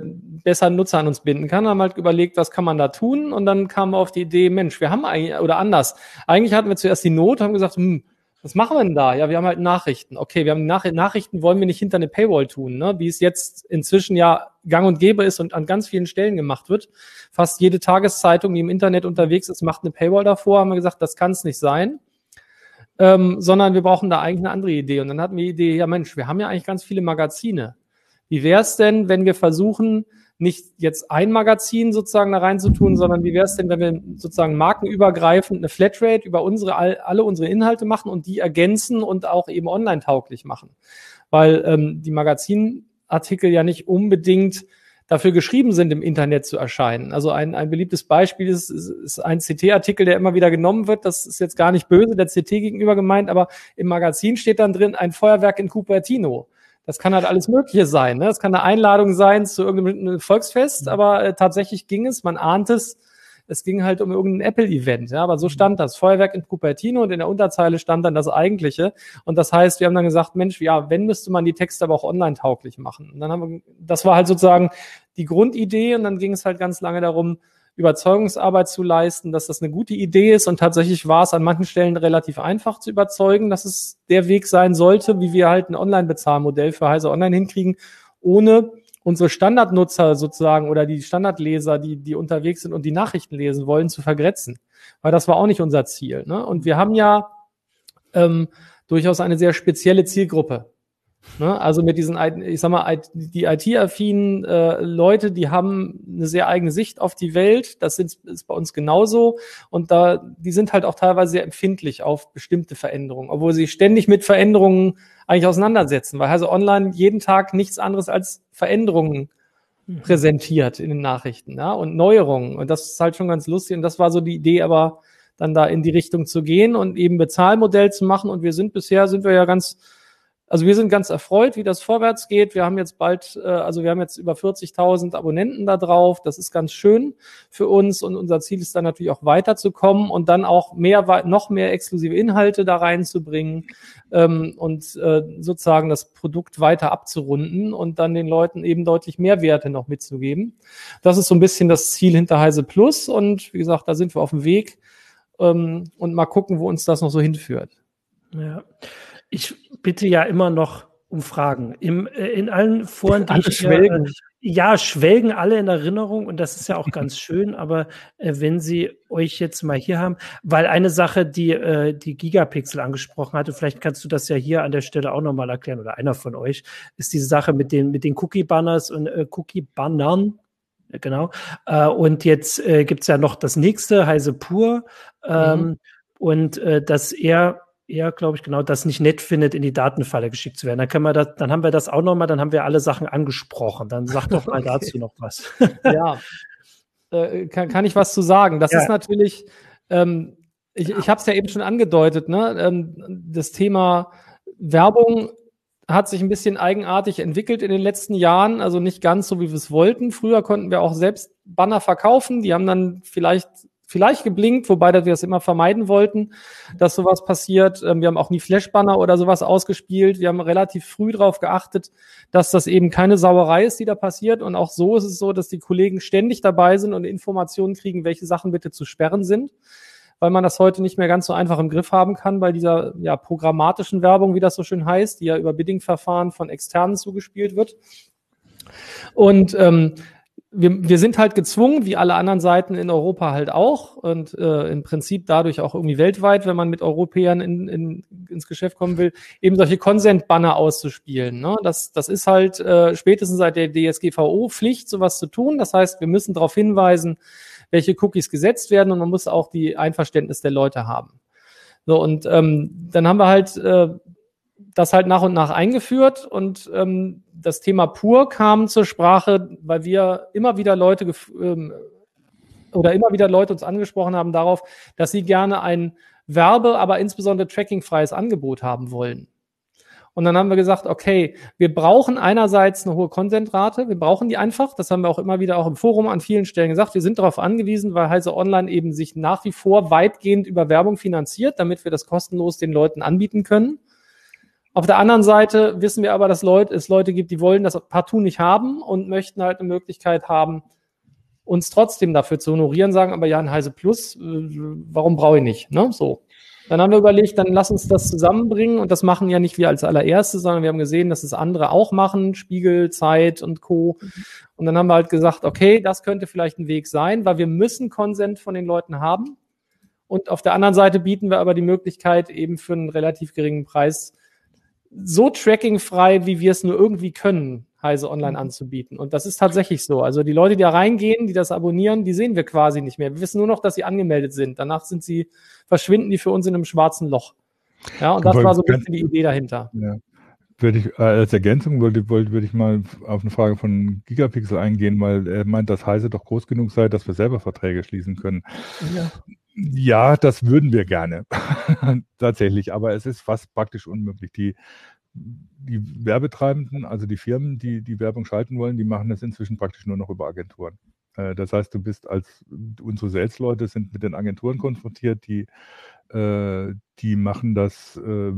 besser Nutzer an uns binden kann, haben halt überlegt, was kann man da tun und dann kamen wir auf die Idee, Mensch, wir haben eigentlich, oder anders, eigentlich hatten wir zuerst die Not, haben gesagt, hm, Was machen wir denn da? Ja, wir haben halt Nachrichten. Okay, wir haben Nach Nachrichten, wollen wir nicht hinter eine Paywall tun, ne? wie es jetzt inzwischen ja gang und gäbe ist und an ganz vielen Stellen gemacht wird. Fast jede Tageszeitung, die im Internet unterwegs ist, macht eine Paywall davor. Haben wir gesagt, das kann es nicht sein. Ähm, sondern wir brauchen da eigentlich eine andere Idee. Und dann hatten wir die Idee, ja Mensch, wir haben ja eigentlich ganz viele Magazine. Wie wäre es denn, wenn wir versuchen, nicht jetzt ein Magazin sozusagen da reinzutun, sondern wie wäre es denn, wenn wir sozusagen markenübergreifend eine Flatrate über unsere alle unsere Inhalte machen und die ergänzen und auch eben online tauglich machen, weil ähm, die Magazinartikel ja nicht unbedingt dafür geschrieben sind, im Internet zu erscheinen. Also ein, ein beliebtes Beispiel ist, ist, ist ein CT-Artikel, der immer wieder genommen wird. Das ist jetzt gar nicht böse der CT gegenüber gemeint, aber im Magazin steht dann drin ein Feuerwerk in Cupertino. Das kann halt alles Mögliche sein. Ne? Das kann eine Einladung sein zu irgendeinem Volksfest, mhm. aber äh, tatsächlich ging es, man ahnt es, es ging halt um irgendein Apple-Event. Ja, aber so mhm. stand das. Feuerwerk in Cupertino und in der Unterzeile stand dann das eigentliche. Und das heißt, wir haben dann gesagt, Mensch, ja, wenn müsste man die Texte aber auch online tauglich machen. Und dann haben wir, das war halt sozusagen die Grundidee und dann ging es halt ganz lange darum, Überzeugungsarbeit zu leisten, dass das eine gute Idee ist. Und tatsächlich war es an manchen Stellen relativ einfach zu überzeugen, dass es der Weg sein sollte, wie wir halt ein Online-Bezahlmodell für Heise Online hinkriegen, ohne unsere Standardnutzer sozusagen oder die Standardleser, die, die unterwegs sind und die Nachrichten lesen wollen, zu vergrätzen. Weil das war auch nicht unser Ziel. Ne? Und wir haben ja ähm, durchaus eine sehr spezielle Zielgruppe. Ne? Also mit diesen, ich sag mal, die IT-affinen äh, Leute, die haben eine sehr eigene Sicht auf die Welt. Das sind, ist bei uns genauso. Und da, die sind halt auch teilweise sehr empfindlich auf bestimmte Veränderungen, obwohl sie ständig mit Veränderungen eigentlich auseinandersetzen, weil also online jeden Tag nichts anderes als Veränderungen mhm. präsentiert in den Nachrichten ja? und Neuerungen. Und das ist halt schon ganz lustig. Und das war so die Idee, aber dann da in die Richtung zu gehen und eben Bezahlmodell zu machen. Und wir sind bisher, sind wir ja ganz also wir sind ganz erfreut, wie das vorwärts geht. Wir haben jetzt bald, äh, also wir haben jetzt über 40.000 Abonnenten da drauf. Das ist ganz schön für uns und unser Ziel ist dann natürlich auch weiterzukommen und dann auch mehr, noch mehr exklusive Inhalte da reinzubringen ähm, und äh, sozusagen das Produkt weiter abzurunden und dann den Leuten eben deutlich mehr Werte noch mitzugeben. Das ist so ein bisschen das Ziel hinter Heise Plus und wie gesagt, da sind wir auf dem Weg ähm, und mal gucken, wo uns das noch so hinführt.
Ja. Ich bitte ja immer noch um Fragen. Im, äh, in allen Foren,
die alle ich, schwelgen. Äh,
ja, schwelgen alle in Erinnerung und das ist ja auch ganz schön, aber äh, wenn Sie euch jetzt mal hier haben, weil eine Sache, die äh, die Gigapixel angesprochen hatte, vielleicht kannst du das ja hier an der Stelle auch nochmal erklären oder einer von euch, ist diese Sache mit den, mit den Cookie-Banners und äh, Cookie-Bannern, genau. Äh, und jetzt äh, gibt ja noch das nächste, Heise Pur. Ähm, mhm. Und äh, dass er er, glaube ich, genau das nicht nett findet, in die Datenfalle geschickt zu werden. Dann können wir das, dann haben wir das auch nochmal, dann haben wir alle Sachen angesprochen. Dann sag doch mal okay. dazu noch was.
ja, äh, kann, kann ich was zu sagen? Das ja. ist natürlich, ähm, ich, ich habe es ja eben schon angedeutet, ne? Ähm, das Thema Werbung hat sich ein bisschen eigenartig entwickelt in den letzten Jahren, also nicht ganz so, wie wir es wollten. Früher konnten wir auch selbst Banner verkaufen, die haben dann vielleicht vielleicht geblinkt, wobei wir das immer vermeiden wollten, dass sowas passiert. Ähm, wir haben auch nie Flashbanner oder sowas ausgespielt. Wir haben relativ früh darauf geachtet, dass das eben keine Sauerei ist, die da passiert. Und auch so ist es so, dass die Kollegen ständig dabei sind und Informationen kriegen, welche Sachen bitte zu sperren sind weil man das heute nicht mehr ganz so einfach im Griff haben kann bei dieser ja, programmatischen Werbung, wie das so schön heißt, die ja über Bidding-Verfahren von externen zugespielt wird. Und ähm, wir, wir sind halt gezwungen, wie alle anderen Seiten in Europa halt auch und äh, im Prinzip dadurch auch irgendwie weltweit, wenn man mit Europäern in, in, ins Geschäft kommen will, eben solche Consent-Banner auszuspielen. Ne? Das, das ist halt äh, spätestens seit der DSGVO Pflicht, sowas zu tun. Das heißt, wir müssen darauf hinweisen, welche Cookies gesetzt werden und man muss auch die Einverständnis der Leute haben. So, und ähm, dann haben wir halt äh, das halt nach und nach eingeführt und ähm, das Thema pur kam zur Sprache, weil wir immer wieder Leute ähm, oder immer wieder Leute uns angesprochen haben darauf, dass sie gerne ein Werbe, aber insbesondere trackingfreies Angebot haben wollen. Und dann haben wir gesagt, okay, wir brauchen einerseits eine hohe Contentrate, wir brauchen die einfach, das haben wir auch immer wieder auch im Forum an vielen Stellen gesagt, wir sind darauf angewiesen, weil Heise Online eben sich nach wie vor weitgehend über Werbung finanziert, damit wir das kostenlos den Leuten anbieten können. Auf der anderen Seite wissen wir aber, dass Leute, es Leute gibt, die wollen das partout nicht haben und möchten halt eine Möglichkeit haben, uns trotzdem dafür zu honorieren, sagen aber ja, ein Heise Plus, äh, warum brauche ich nicht? Ne? So. Dann haben wir überlegt, dann lass uns das zusammenbringen und das machen ja nicht wir als allererste, sondern wir haben gesehen, dass es andere auch machen, Spiegel, Zeit und Co. Und dann haben wir halt gesagt, okay, das könnte vielleicht ein Weg sein, weil wir müssen Konsent von den Leuten haben. Und auf der anderen Seite bieten wir aber die Möglichkeit, eben für einen relativ geringen Preis so trackingfrei, wie wir es nur irgendwie können, Heise Online anzubieten. Und das ist tatsächlich so. Also die Leute, die da reingehen, die das abonnieren, die sehen wir quasi nicht mehr. Wir wissen nur noch, dass sie angemeldet sind. Danach sind sie, verschwinden die für uns in einem schwarzen Loch. Ja, und das war so ein bisschen die Idee dahinter.
Ja. Würde ich, äh, als Ergänzung wollte, würde ich mal auf eine Frage von Gigapixel eingehen, weil er meint, dass Heise doch groß genug sei, dass wir selber Verträge schließen können. Ja, ja das würden wir gerne. Tatsächlich, aber es ist fast praktisch unmöglich. Die die Werbetreibenden, also die Firmen, die die Werbung schalten wollen, die machen das inzwischen praktisch nur noch über Agenturen. Äh, das heißt, du bist als unsere Sales-Leute sind mit den Agenturen konfrontiert, die äh, die machen das äh,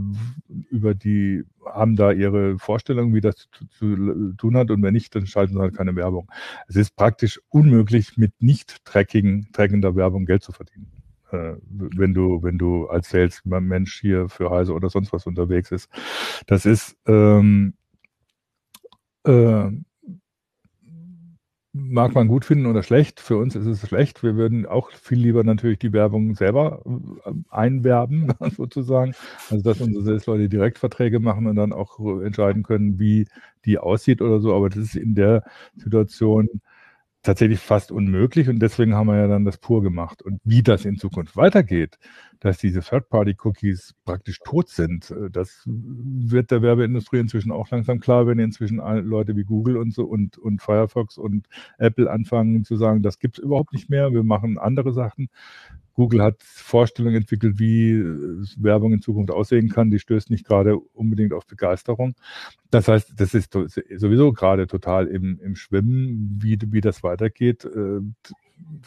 über die, haben da ihre Vorstellung, wie das zu, tun hat und wenn nicht, dann schalten sie halt keine Werbung. Es ist praktisch unmöglich, mit nicht trackender Werbung Geld zu verdienen wenn du, wenn du als Sales-Mensch hier für Heise oder sonst was unterwegs ist. Das ist ähm, äh, mag man gut finden oder schlecht. Für uns ist es schlecht. Wir würden auch viel lieber natürlich die Werbung selber äh, einwerben, sozusagen. Also, dass unsere Sales-Leute Direktverträge machen und dann auch entscheiden können, wie die aussieht oder so. Aber das ist in der Situation tatsächlich fast unmöglich und deswegen haben wir ja dann das pur gemacht. Und wie das in Zukunft weitergeht, dass diese Third-Party-Cookies praktisch tot sind, äh, das wird der Werbeindustrie inzwischen auch langsam klar, wenn inzwischen Leute wie Google und so und, und Firefox und Apple anfangen zu sagen, das gibt es überhaupt nicht mehr, wir machen andere Sachen. Google hat Vorstellungen entwickelt, wie äh, Werbung in Zukunft aussehen kann. Die stößt nicht gerade unbedingt auf Begeisterung. Das heißt, das ist sowieso gerade total im, im Schwimmen, wie, wie das weitergeht.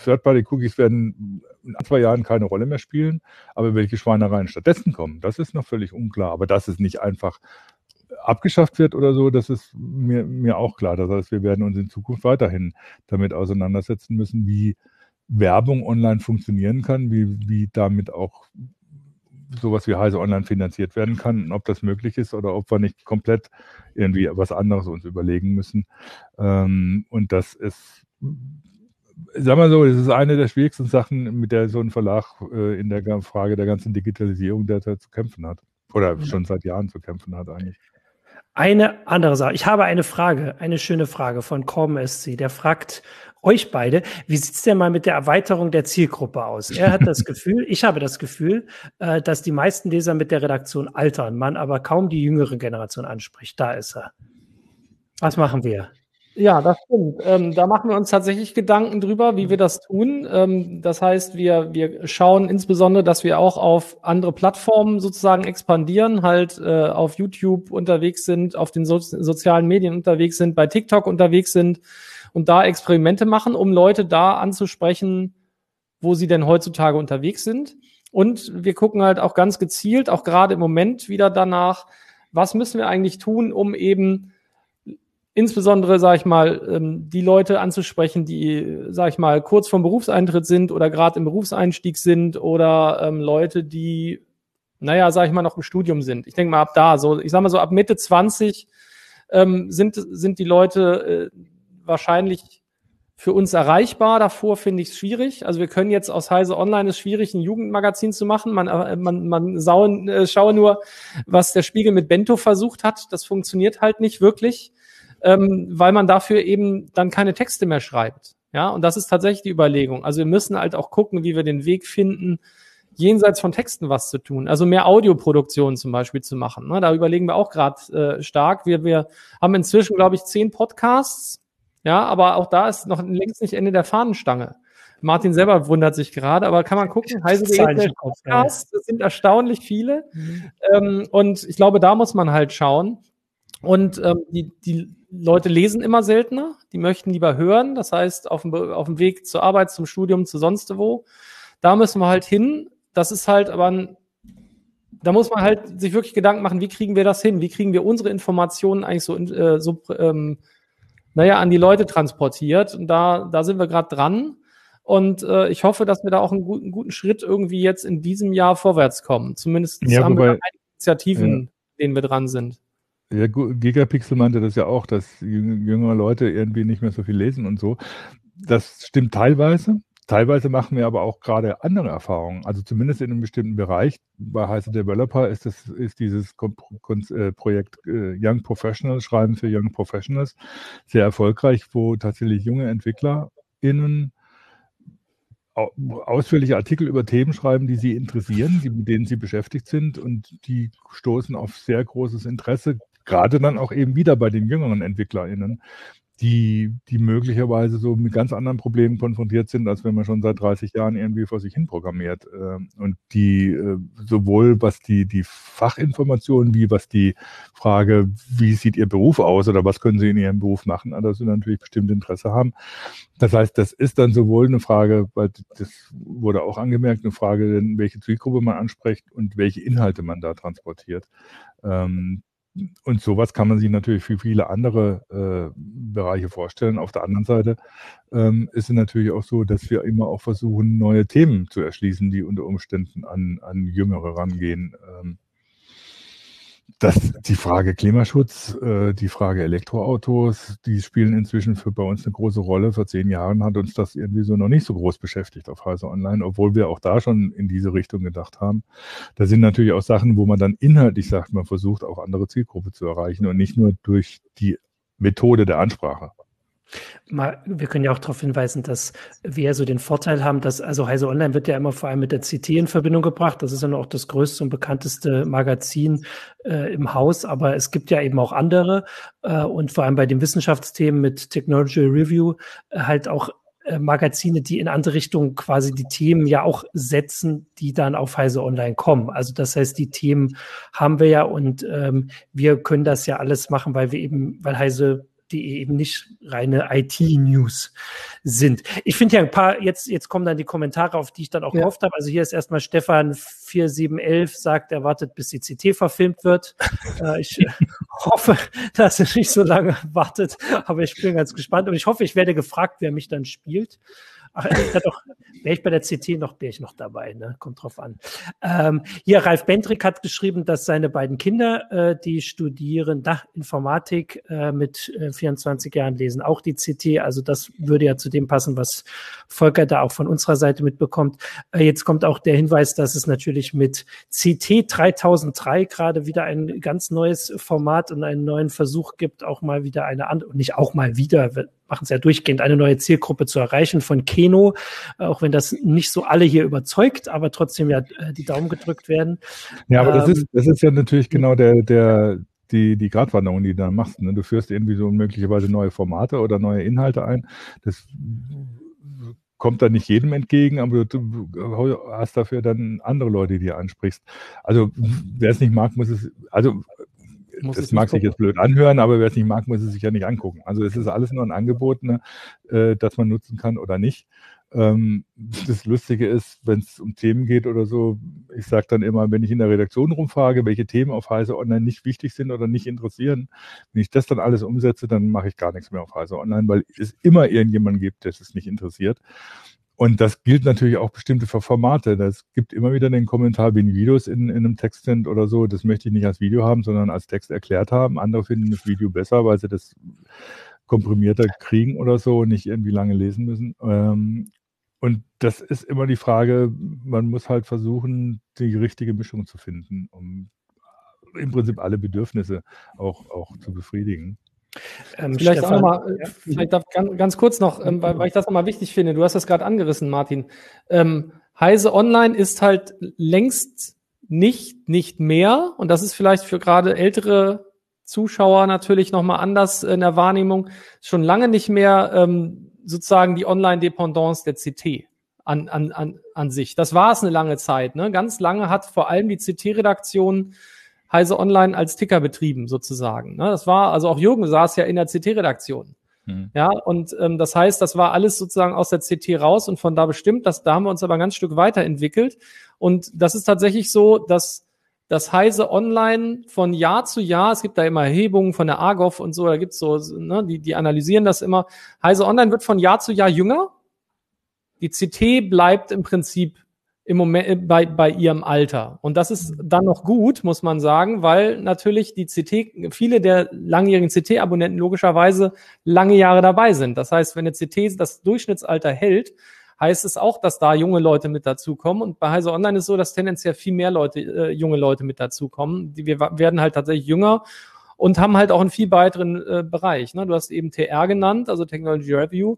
Third-Party-Cookies werden in zwei Jahren keine Rolle mehr spielen, aber welche Schweinereien stattdessen kommen, das ist noch völlig unklar. Aber dass es nicht einfach abgeschafft wird oder so, das ist mir, mir auch klar. Das heißt, wir werden uns in Zukunft weiterhin damit auseinandersetzen müssen, wie Werbung online funktionieren kann, wie, wie damit auch sowas wie Heise Online finanziert werden kann, ob das möglich ist oder ob wir nicht komplett irgendwie was anderes uns überlegen müssen. Ähm, und das ist, sagen wir so, das ist eine der schwierigsten Sachen, mit der so ein Verlag äh, in der Frage der ganzen Digitalisierung derzeit zu kämpfen hat. Oder schon seit Jahren zu kämpfen hat eigentlich.
Eine andere Sache. Ich habe eine Frage, eine schöne Frage von Corm SC. Der fragt, euch beide. Wie sieht's denn mal mit der Erweiterung der Zielgruppe aus? Er hat das Gefühl, ich habe das Gefühl, äh, dass die meisten Leser mit der Redaktion altern, man aber kaum die jüngere Generation anspricht. Da ist er. Was machen wir?
Ja, das stimmt. Ähm, da machen wir uns tatsächlich Gedanken drüber, wie wir das tun. Ähm, das heißt, wir, wir schauen insbesondere, dass wir auch auf andere Plattformen sozusagen expandieren, halt äh, auf YouTube unterwegs sind, auf den so sozialen Medien unterwegs sind, bei TikTok unterwegs sind und da Experimente machen, um Leute da anzusprechen, wo sie denn heutzutage unterwegs sind. Und wir gucken halt auch ganz gezielt, auch gerade im Moment wieder danach, was müssen wir eigentlich tun, um eben insbesondere, sage ich mal, ähm, die Leute anzusprechen, die, sage ich mal, kurz vorm Berufseintritt sind oder gerade im Berufseinstieg sind oder ähm, Leute, die, naja, sage ich mal, noch im Studium sind. Ich denke mal ab da, so, ich sage mal so ab Mitte 20 ähm, sind, sind die Leute, äh, wahrscheinlich für uns erreichbar. Davor finde ich es schwierig. Also wir können jetzt aus Heise Online es schwierig, ein Jugendmagazin zu machen. Man, äh, man, man sauen, äh, schaue nur, was der Spiegel mit Bento versucht hat. Das funktioniert halt nicht wirklich, ähm, weil man dafür eben dann keine Texte mehr schreibt. Ja, und das ist tatsächlich die Überlegung. Also wir müssen halt auch gucken, wie wir den Weg finden, jenseits von Texten was zu tun. Also mehr Audioproduktion zum Beispiel zu machen. Ne? Da überlegen wir auch gerade äh, stark. Wir, wir haben inzwischen, glaube ich, zehn Podcasts ja, aber auch da ist noch längst nicht Ende der Fahnenstange. Martin selber wundert sich gerade, aber kann man gucken, heiße Podcasts, das sind erstaunlich viele. Mhm. Ähm, und ich glaube, da muss man halt schauen. Und ähm, die, die Leute lesen immer seltener, die möchten lieber hören, das heißt auf dem, auf dem Weg zur Arbeit, zum Studium, zu sonst wo. Da müssen wir halt hin. Das ist halt aber ein, da muss man halt sich wirklich Gedanken machen, wie kriegen wir das hin? Wie kriegen wir unsere Informationen eigentlich so, äh, so ähm, naja, an die Leute transportiert. Und da, da sind wir gerade dran. Und äh, ich hoffe, dass wir da auch einen guten, guten Schritt irgendwie jetzt in diesem Jahr vorwärts kommen. Zumindest
ja,
haben
wobei,
wir Initiativen, ja. denen wir dran sind.
Ja, Gigapixel meinte das ja auch, dass jüngere Leute irgendwie nicht mehr so viel lesen und so. Das stimmt teilweise. Teilweise machen wir aber auch gerade andere Erfahrungen. Also zumindest in einem bestimmten Bereich. Bei Heiße Developer ist das, ist dieses äh, Projekt äh, Young Professionals, Schreiben für Young Professionals, sehr erfolgreich, wo tatsächlich junge EntwicklerInnen ausführliche Artikel über Themen schreiben, die sie interessieren, die, mit denen sie beschäftigt sind und die stoßen auf sehr großes Interesse, gerade dann auch eben wieder bei den jüngeren EntwicklerInnen, die, die möglicherweise so mit ganz anderen Problemen konfrontiert sind, als wenn man schon seit 30 Jahren irgendwie vor sich hin programmiert. Ähm, und die äh, sowohl was die, die Fachinformationen wie was die Frage, wie sieht Ihr Beruf aus oder was können Sie in Ihrem Beruf machen, da sie natürlich bestimmt Interesse haben. Das heißt, das ist dann sowohl eine Frage, weil das wurde auch angemerkt, eine Frage, welche Zielgruppe man anspricht und welche Inhalte man da transportiert. Und sowas kann man sich natürlich für viele andere äh, Bereiche vorstellen. Auf der anderen Seite ähm, ist es natürlich auch so, dass wir immer auch versuchen, neue Themen zu erschließen, die unter Umständen an, an Jüngere rangehen. Ähm, das, die Frage Klimaschutz, äh, die Frage Elektroautos, die spielen inzwischen für bei uns eine große Rolle. Vor zehn Jahren hat uns das irgendwie so noch nicht so groß beschäftigt auf Heise Online, obwohl wir auch da schon in diese Richtung gedacht haben. Da sind natürlich auch Sachen, wo man dann inhaltlich sagt, man versucht auch andere Zielgruppe zu erreichen und nicht nur durch die Methode der Ansprache.
Mal, wir können ja auch darauf hinweisen, dass wir so den Vorteil haben, dass also Heise Online wird ja immer vor allem mit der CT in Verbindung gebracht. Das ist ja auch das größte und bekannteste Magazin äh, im Haus, aber es gibt ja eben auch andere äh, und vor allem bei den Wissenschaftsthemen mit Technology Review äh, halt auch äh, Magazine, die in andere Richtungen quasi die Themen ja auch setzen, die dann auf Heise Online kommen. Also das heißt, die Themen haben wir ja und ähm, wir können das ja alles machen, weil wir eben, weil Heise die eben nicht reine IT-News sind. Ich finde ja ein paar, jetzt, jetzt kommen dann die Kommentare, auf die ich dann auch ja. gehofft habe. Also hier ist erstmal Stefan 4711 sagt, er wartet, bis die CT verfilmt wird. äh, ich hoffe, dass er nicht so lange wartet, aber ich bin ganz gespannt und ich hoffe, ich werde gefragt, wer mich dann spielt. Ach, äh, doch, wäre ich bei der CT noch, wäre ich noch dabei, ne? Kommt drauf an. Ähm, hier, Ralf Bendrick hat geschrieben, dass seine beiden Kinder, äh, die studieren da Informatik äh, mit äh, 24 Jahren, lesen auch die CT. Also das würde ja zu dem passen, was Volker da auch von unserer Seite mitbekommt. Äh, jetzt kommt auch der Hinweis, dass es natürlich mit CT 3003 gerade wieder ein ganz neues Format und einen neuen Versuch gibt, auch mal wieder eine andere, nicht auch mal wieder, machen es ja durchgehend, eine neue Zielgruppe zu erreichen von Keno, auch wenn das nicht so alle hier überzeugt, aber trotzdem ja äh, die Daumen gedrückt werden.
Ja, aber ähm, das ist, das ist ja natürlich genau der, der, die, die Gratwanderung, die du da machst. Ne? Du führst irgendwie so möglicherweise neue Formate oder neue Inhalte ein. Das kommt dann nicht jedem entgegen, aber du hast dafür dann andere Leute, die du ansprichst. Also wer es nicht mag, muss es, also muss das mag sich jetzt blöd anhören, aber wer es nicht mag, muss es sich ja nicht angucken. Also es ist alles nur ein Angebot, ne, äh, das man nutzen kann oder nicht. Ähm, das Lustige ist, wenn es um Themen geht oder so, ich sage dann immer, wenn ich in der Redaktion rumfrage, welche Themen auf Heise Online nicht wichtig sind oder nicht interessieren, wenn ich das dann alles umsetze, dann mache ich gar nichts mehr auf Heise Online, weil es immer irgendjemanden gibt, der es nicht interessiert. Und das gilt natürlich auch bestimmte für Formate. Das gibt immer wieder den Kommentar, wenn Videos in, in einem Text sind oder so, das möchte ich nicht als Video haben, sondern als Text erklärt haben. Andere finden das Video besser, weil sie das komprimierter kriegen oder so und nicht irgendwie lange lesen müssen. Ähm, und das ist immer die Frage, man muss halt versuchen, die richtige Mischung zu finden, um im Prinzip alle Bedürfnisse auch, auch zu befriedigen.
Ähm, vielleicht Stefan, auch nochmal, ja. vielleicht darf ganz, ganz kurz noch, ähm, weil, weil, ich das nochmal wichtig finde. Du hast das gerade angerissen, Martin. Ähm, Heise Online ist halt längst nicht, nicht mehr. Und das ist vielleicht für gerade ältere Zuschauer natürlich nochmal anders in der Wahrnehmung. Schon lange nicht mehr ähm, sozusagen die Online-Dependance der CT an, an, an, an sich. Das war es eine lange Zeit. Ne? Ganz lange hat vor allem die CT-Redaktion Heise Online als Ticker betrieben, sozusagen. Ne? Das war, also auch Jürgen saß ja in der CT-Redaktion. Hm. Ja, und ähm, das heißt, das war alles sozusagen aus der CT raus und von da bestimmt. Das, da haben wir uns aber ein ganz Stück weiterentwickelt. Und das ist tatsächlich so, dass das Heise Online von Jahr zu Jahr, es gibt da immer Erhebungen von der Argov und so, da gibt's so, ne, die, die analysieren das immer. Heise Online wird von Jahr zu Jahr jünger. Die CT bleibt im Prinzip im Moment äh, bei, bei ihrem Alter. Und das ist dann noch gut, muss man sagen, weil natürlich die CT, viele der langjährigen CT-Abonnenten logischerweise lange Jahre dabei sind. Das heißt, wenn eine CT das Durchschnittsalter hält, heißt es auch, dass da junge Leute mit dazukommen. Und bei Heise Online ist so, dass tendenziell viel mehr Leute, äh, junge Leute mit dazukommen. Die, wir werden halt tatsächlich jünger und haben halt auch einen viel weiteren äh, Bereich. Ne? Du hast eben TR genannt, also Technology Review.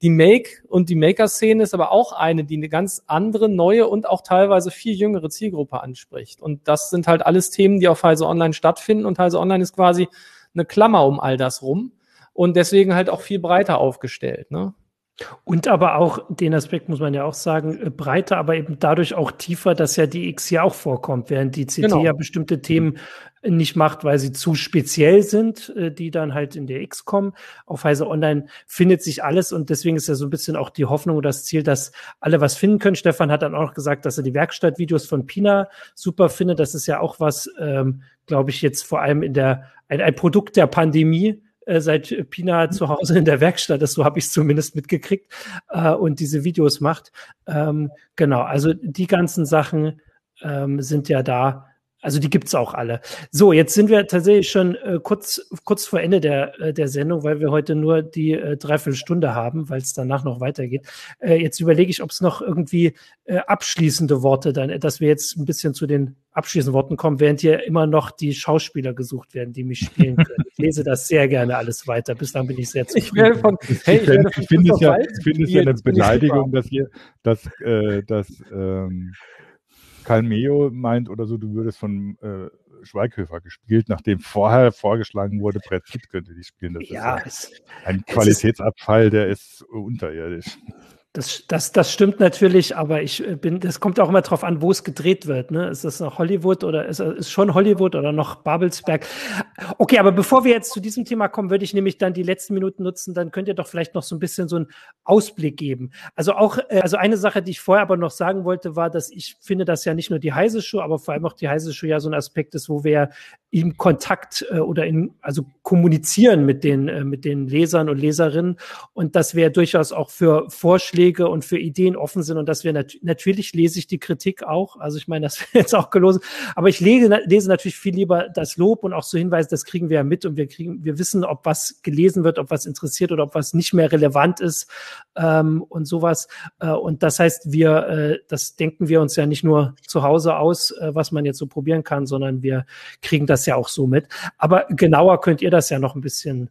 Die Make und die Maker-Szene ist aber auch eine, die eine ganz andere, neue und auch teilweise viel jüngere Zielgruppe anspricht. Und das sind halt alles Themen, die auf Heise Online stattfinden. Und Heise Online ist quasi eine Klammer um all das rum und deswegen halt auch viel breiter aufgestellt. Ne?
Und aber auch den Aspekt muss man ja auch sagen, äh, breiter, aber eben dadurch auch tiefer, dass ja die X ja auch vorkommt, während die CT genau. ja bestimmte Themen nicht macht, weil sie zu speziell sind, äh, die dann halt in der X kommen. Auf Heise Online findet sich alles und deswegen ist ja so ein bisschen auch die Hoffnung und das Ziel, dass alle was finden können. Stefan hat dann auch gesagt, dass er die Werkstattvideos von Pina super findet. Das ist ja auch was, ähm, glaube ich, jetzt vor allem in der ein, ein Produkt der Pandemie, äh, seit Pina zu Hause in der Werkstatt ist, so habe ich es zumindest mitgekriegt, äh, und diese Videos macht. Ähm, genau, also die ganzen Sachen ähm, sind ja da. Also die gibt's auch alle. So, jetzt sind wir tatsächlich schon äh, kurz, kurz vor Ende der, äh, der Sendung, weil wir heute nur die äh, Dreiviertelstunde haben, weil es danach noch weitergeht. Äh, jetzt überlege ich, ob es noch irgendwie äh, abschließende Worte dann, dass wir jetzt ein bisschen zu den abschließenden Worten kommen, während hier immer noch die Schauspieler gesucht werden, die mich spielen können. Ich lese das sehr gerne alles weiter. Bislang bin ich sehr
zufrieden. Ich, werde von, hey, ich, ich, ich finde es ja, ich finde es ja eine Beleidigung, dass ihr, dass, äh, dass, ähm, Karl Meo meint oder so, du würdest von äh, Schweighöfer gespielt, nachdem vorher vorgeschlagen wurde, Brett Pitt könnte die spielen. Das ja, ist ja ein Qualitätsabfall, der ist unterirdisch.
Das, das, das stimmt natürlich, aber ich äh, bin, das kommt auch immer drauf an, wo es gedreht wird. Ne? Ist das noch Hollywood oder ist es schon Hollywood oder noch Babelsberg? Okay, aber bevor wir jetzt zu diesem Thema kommen, würde ich nämlich dann die letzten Minuten nutzen, dann könnt ihr doch vielleicht noch so ein bisschen so einen Ausblick geben. Also auch, äh, also eine Sache, die ich vorher aber noch sagen wollte, war, dass ich finde, dass ja nicht nur die Heise Show, aber vor allem auch die Heise Show ja so ein Aspekt ist, wo wir im Kontakt äh, oder in, also kommunizieren mit den, äh, mit den Lesern und Leserinnen und dass wir durchaus auch für Vorschläge Vorschläge und für Ideen offen sind und dass wir nat natürlich lese ich die Kritik auch. Also ich meine, das wäre jetzt auch gelosen. Aber ich lese, lese natürlich viel lieber das Lob und auch so Hinweise, das kriegen wir ja mit und wir kriegen, wir wissen, ob was gelesen wird, ob was interessiert oder ob was nicht mehr relevant ist ähm, und sowas. Äh, und das heißt, wir, äh, das denken wir uns ja nicht nur zu Hause aus, äh, was man jetzt so probieren kann, sondern wir kriegen das ja auch so mit. Aber genauer könnt ihr das ja noch ein bisschen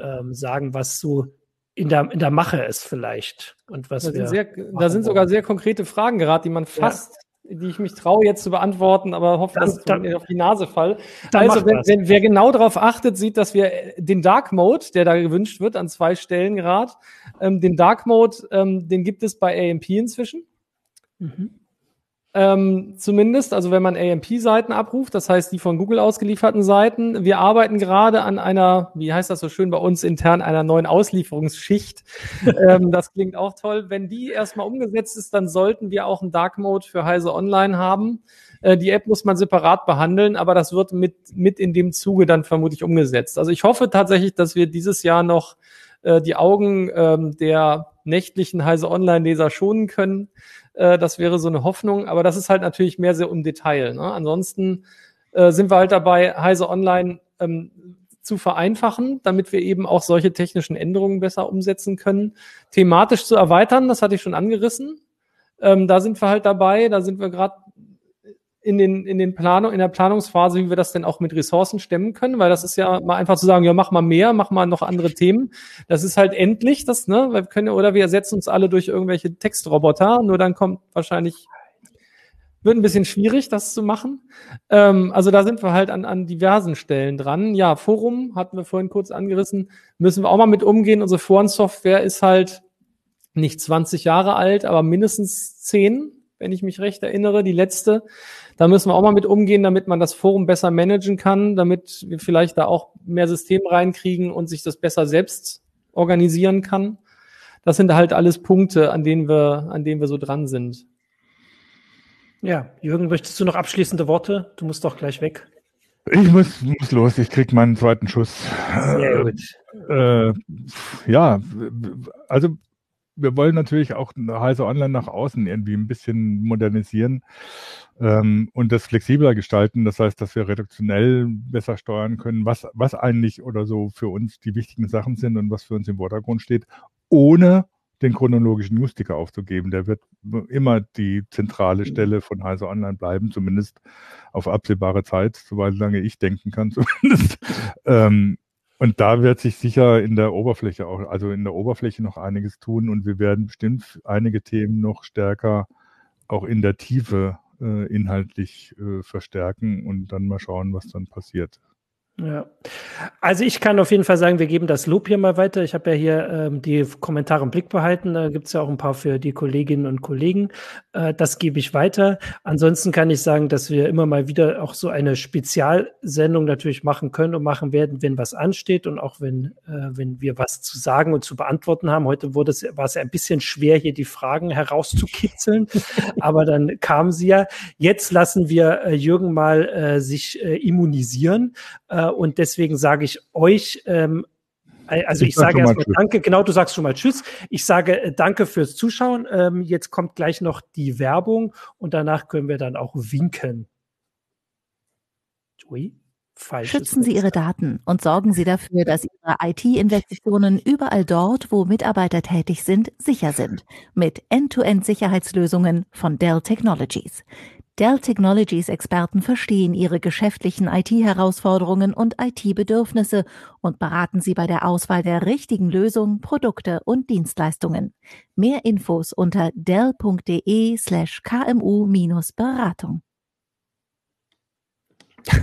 ähm, sagen, was so in der, in der Mache ist vielleicht. Und was
da wir sind, sehr, da sind sogar sehr konkrete Fragen gerade, die man fast, ja. die ich mich traue jetzt zu beantworten, aber hoffe, dann, dass dann, ich auf die Nase fall. Also, wenn, wenn, wer genau darauf achtet, sieht, dass wir den Dark Mode, der da gewünscht wird, an zwei Stellen gerade, ähm, den Dark Mode, ähm, den gibt es bei AMP inzwischen. Mhm ähm, zumindest, also wenn man AMP-Seiten abruft, das heißt die von Google ausgelieferten Seiten. Wir arbeiten gerade an einer, wie heißt das so schön bei uns intern, einer neuen Auslieferungsschicht. ähm, das klingt auch toll. Wenn die erstmal umgesetzt ist, dann sollten wir auch einen Dark Mode für Heise Online haben. Äh, die App muss man separat behandeln, aber das wird mit, mit in dem Zuge dann vermutlich umgesetzt. Also ich hoffe tatsächlich, dass wir dieses Jahr noch äh, die Augen ähm, der nächtlichen Heise Online-Leser schonen können. Äh, das wäre so eine Hoffnung, aber das ist halt natürlich mehr so im Detail. Ne? Ansonsten äh, sind wir halt dabei, Heise Online ähm, zu vereinfachen, damit wir eben auch solche technischen Änderungen besser umsetzen können. Thematisch zu erweitern, das hatte ich schon angerissen. Ähm, da sind wir halt dabei, da sind wir gerade in den, in den Planung, in der Planungsphase, wie wir das denn auch mit Ressourcen stemmen können, weil das ist ja mal einfach zu sagen, ja, mach mal mehr, mach mal noch andere Themen. Das ist halt endlich das, ne, wir können, oder wir ersetzen uns alle durch irgendwelche Textroboter, nur dann kommt wahrscheinlich, wird ein bisschen schwierig, das zu machen. Ähm, also da sind wir halt an, an diversen Stellen dran. Ja, Forum hatten wir vorhin kurz angerissen, müssen wir auch mal mit umgehen. Unsere Forensoftware ist halt nicht 20 Jahre alt, aber mindestens 10, wenn ich mich recht erinnere, die letzte. Da müssen wir auch mal mit umgehen, damit man das Forum besser managen kann, damit wir vielleicht da auch mehr System reinkriegen und sich das besser selbst organisieren kann. Das sind halt alles Punkte, an denen wir, an denen wir so dran sind.
Ja, Jürgen, möchtest du noch abschließende Worte? Du musst doch gleich weg.
Ich muss, muss los, ich krieg meinen zweiten Schuss. Sehr gut. Äh, ja, also wir wollen natürlich auch Heise Online nach außen irgendwie ein bisschen modernisieren ähm, und das flexibler gestalten. Das heißt, dass wir reduktionell besser steuern können, was, was eigentlich oder so für uns die wichtigen Sachen sind und was für uns im Vordergrund steht, ohne den chronologischen Newsticker aufzugeben. Der wird immer die zentrale mhm. Stelle von Heise Online bleiben, zumindest auf absehbare Zeit, soweit lange ich denken kann zumindest. ähm, und da wird sich sicher in der Oberfläche auch, also in der Oberfläche noch einiges tun und wir werden bestimmt einige Themen noch stärker auch in der Tiefe äh, inhaltlich äh, verstärken und dann mal schauen, was dann passiert.
Ja. Also ich kann auf jeden Fall sagen, wir geben das Lob hier mal weiter. Ich habe ja hier ähm, die Kommentare im Blick behalten. Da gibt es ja auch ein paar für die Kolleginnen und Kollegen. Äh, das gebe ich weiter. Ansonsten kann ich sagen, dass wir immer mal wieder auch so eine Spezialsendung natürlich machen können und machen werden, wenn was ansteht und auch wenn, äh, wenn wir was zu sagen und zu beantworten haben. Heute wurde es, war es ein bisschen schwer, hier die Fragen herauszukitzeln, aber dann kamen sie ja. Jetzt lassen wir äh, Jürgen mal äh, sich äh, immunisieren. Äh, äh, und deswegen sage ich euch, ähm, also ich, ich sage erstmal Danke, genau, du sagst schon mal Tschüss. Ich sage äh, Danke fürs Zuschauen. Ähm, jetzt kommt gleich noch die Werbung und danach können wir dann auch winken.
Ui. Schützen Sie Ihre Daten und sorgen Sie dafür, dass Ihre IT-Investitionen überall dort, wo Mitarbeiter tätig sind, sicher sind. Mit End-to-End-Sicherheitslösungen von Dell Technologies. Dell Technologies Experten verstehen Ihre geschäftlichen IT-Herausforderungen und IT-Bedürfnisse und beraten Sie bei der Auswahl der richtigen Lösung, Produkte und Dienstleistungen. Mehr Infos unter dell.de slash kmu-beratung.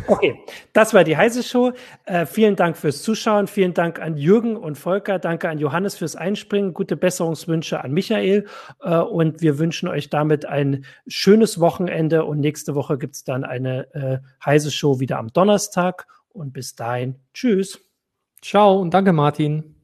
Okay, das war die heiße Show. Äh, vielen Dank fürs Zuschauen. Vielen Dank an Jürgen und Volker. Danke an Johannes fürs Einspringen. Gute Besserungswünsche an Michael. Äh, und wir wünschen euch damit ein schönes Wochenende. Und nächste Woche gibt es dann eine äh, heiße Show wieder am Donnerstag. Und bis dahin, tschüss.
Ciao und danke, Martin.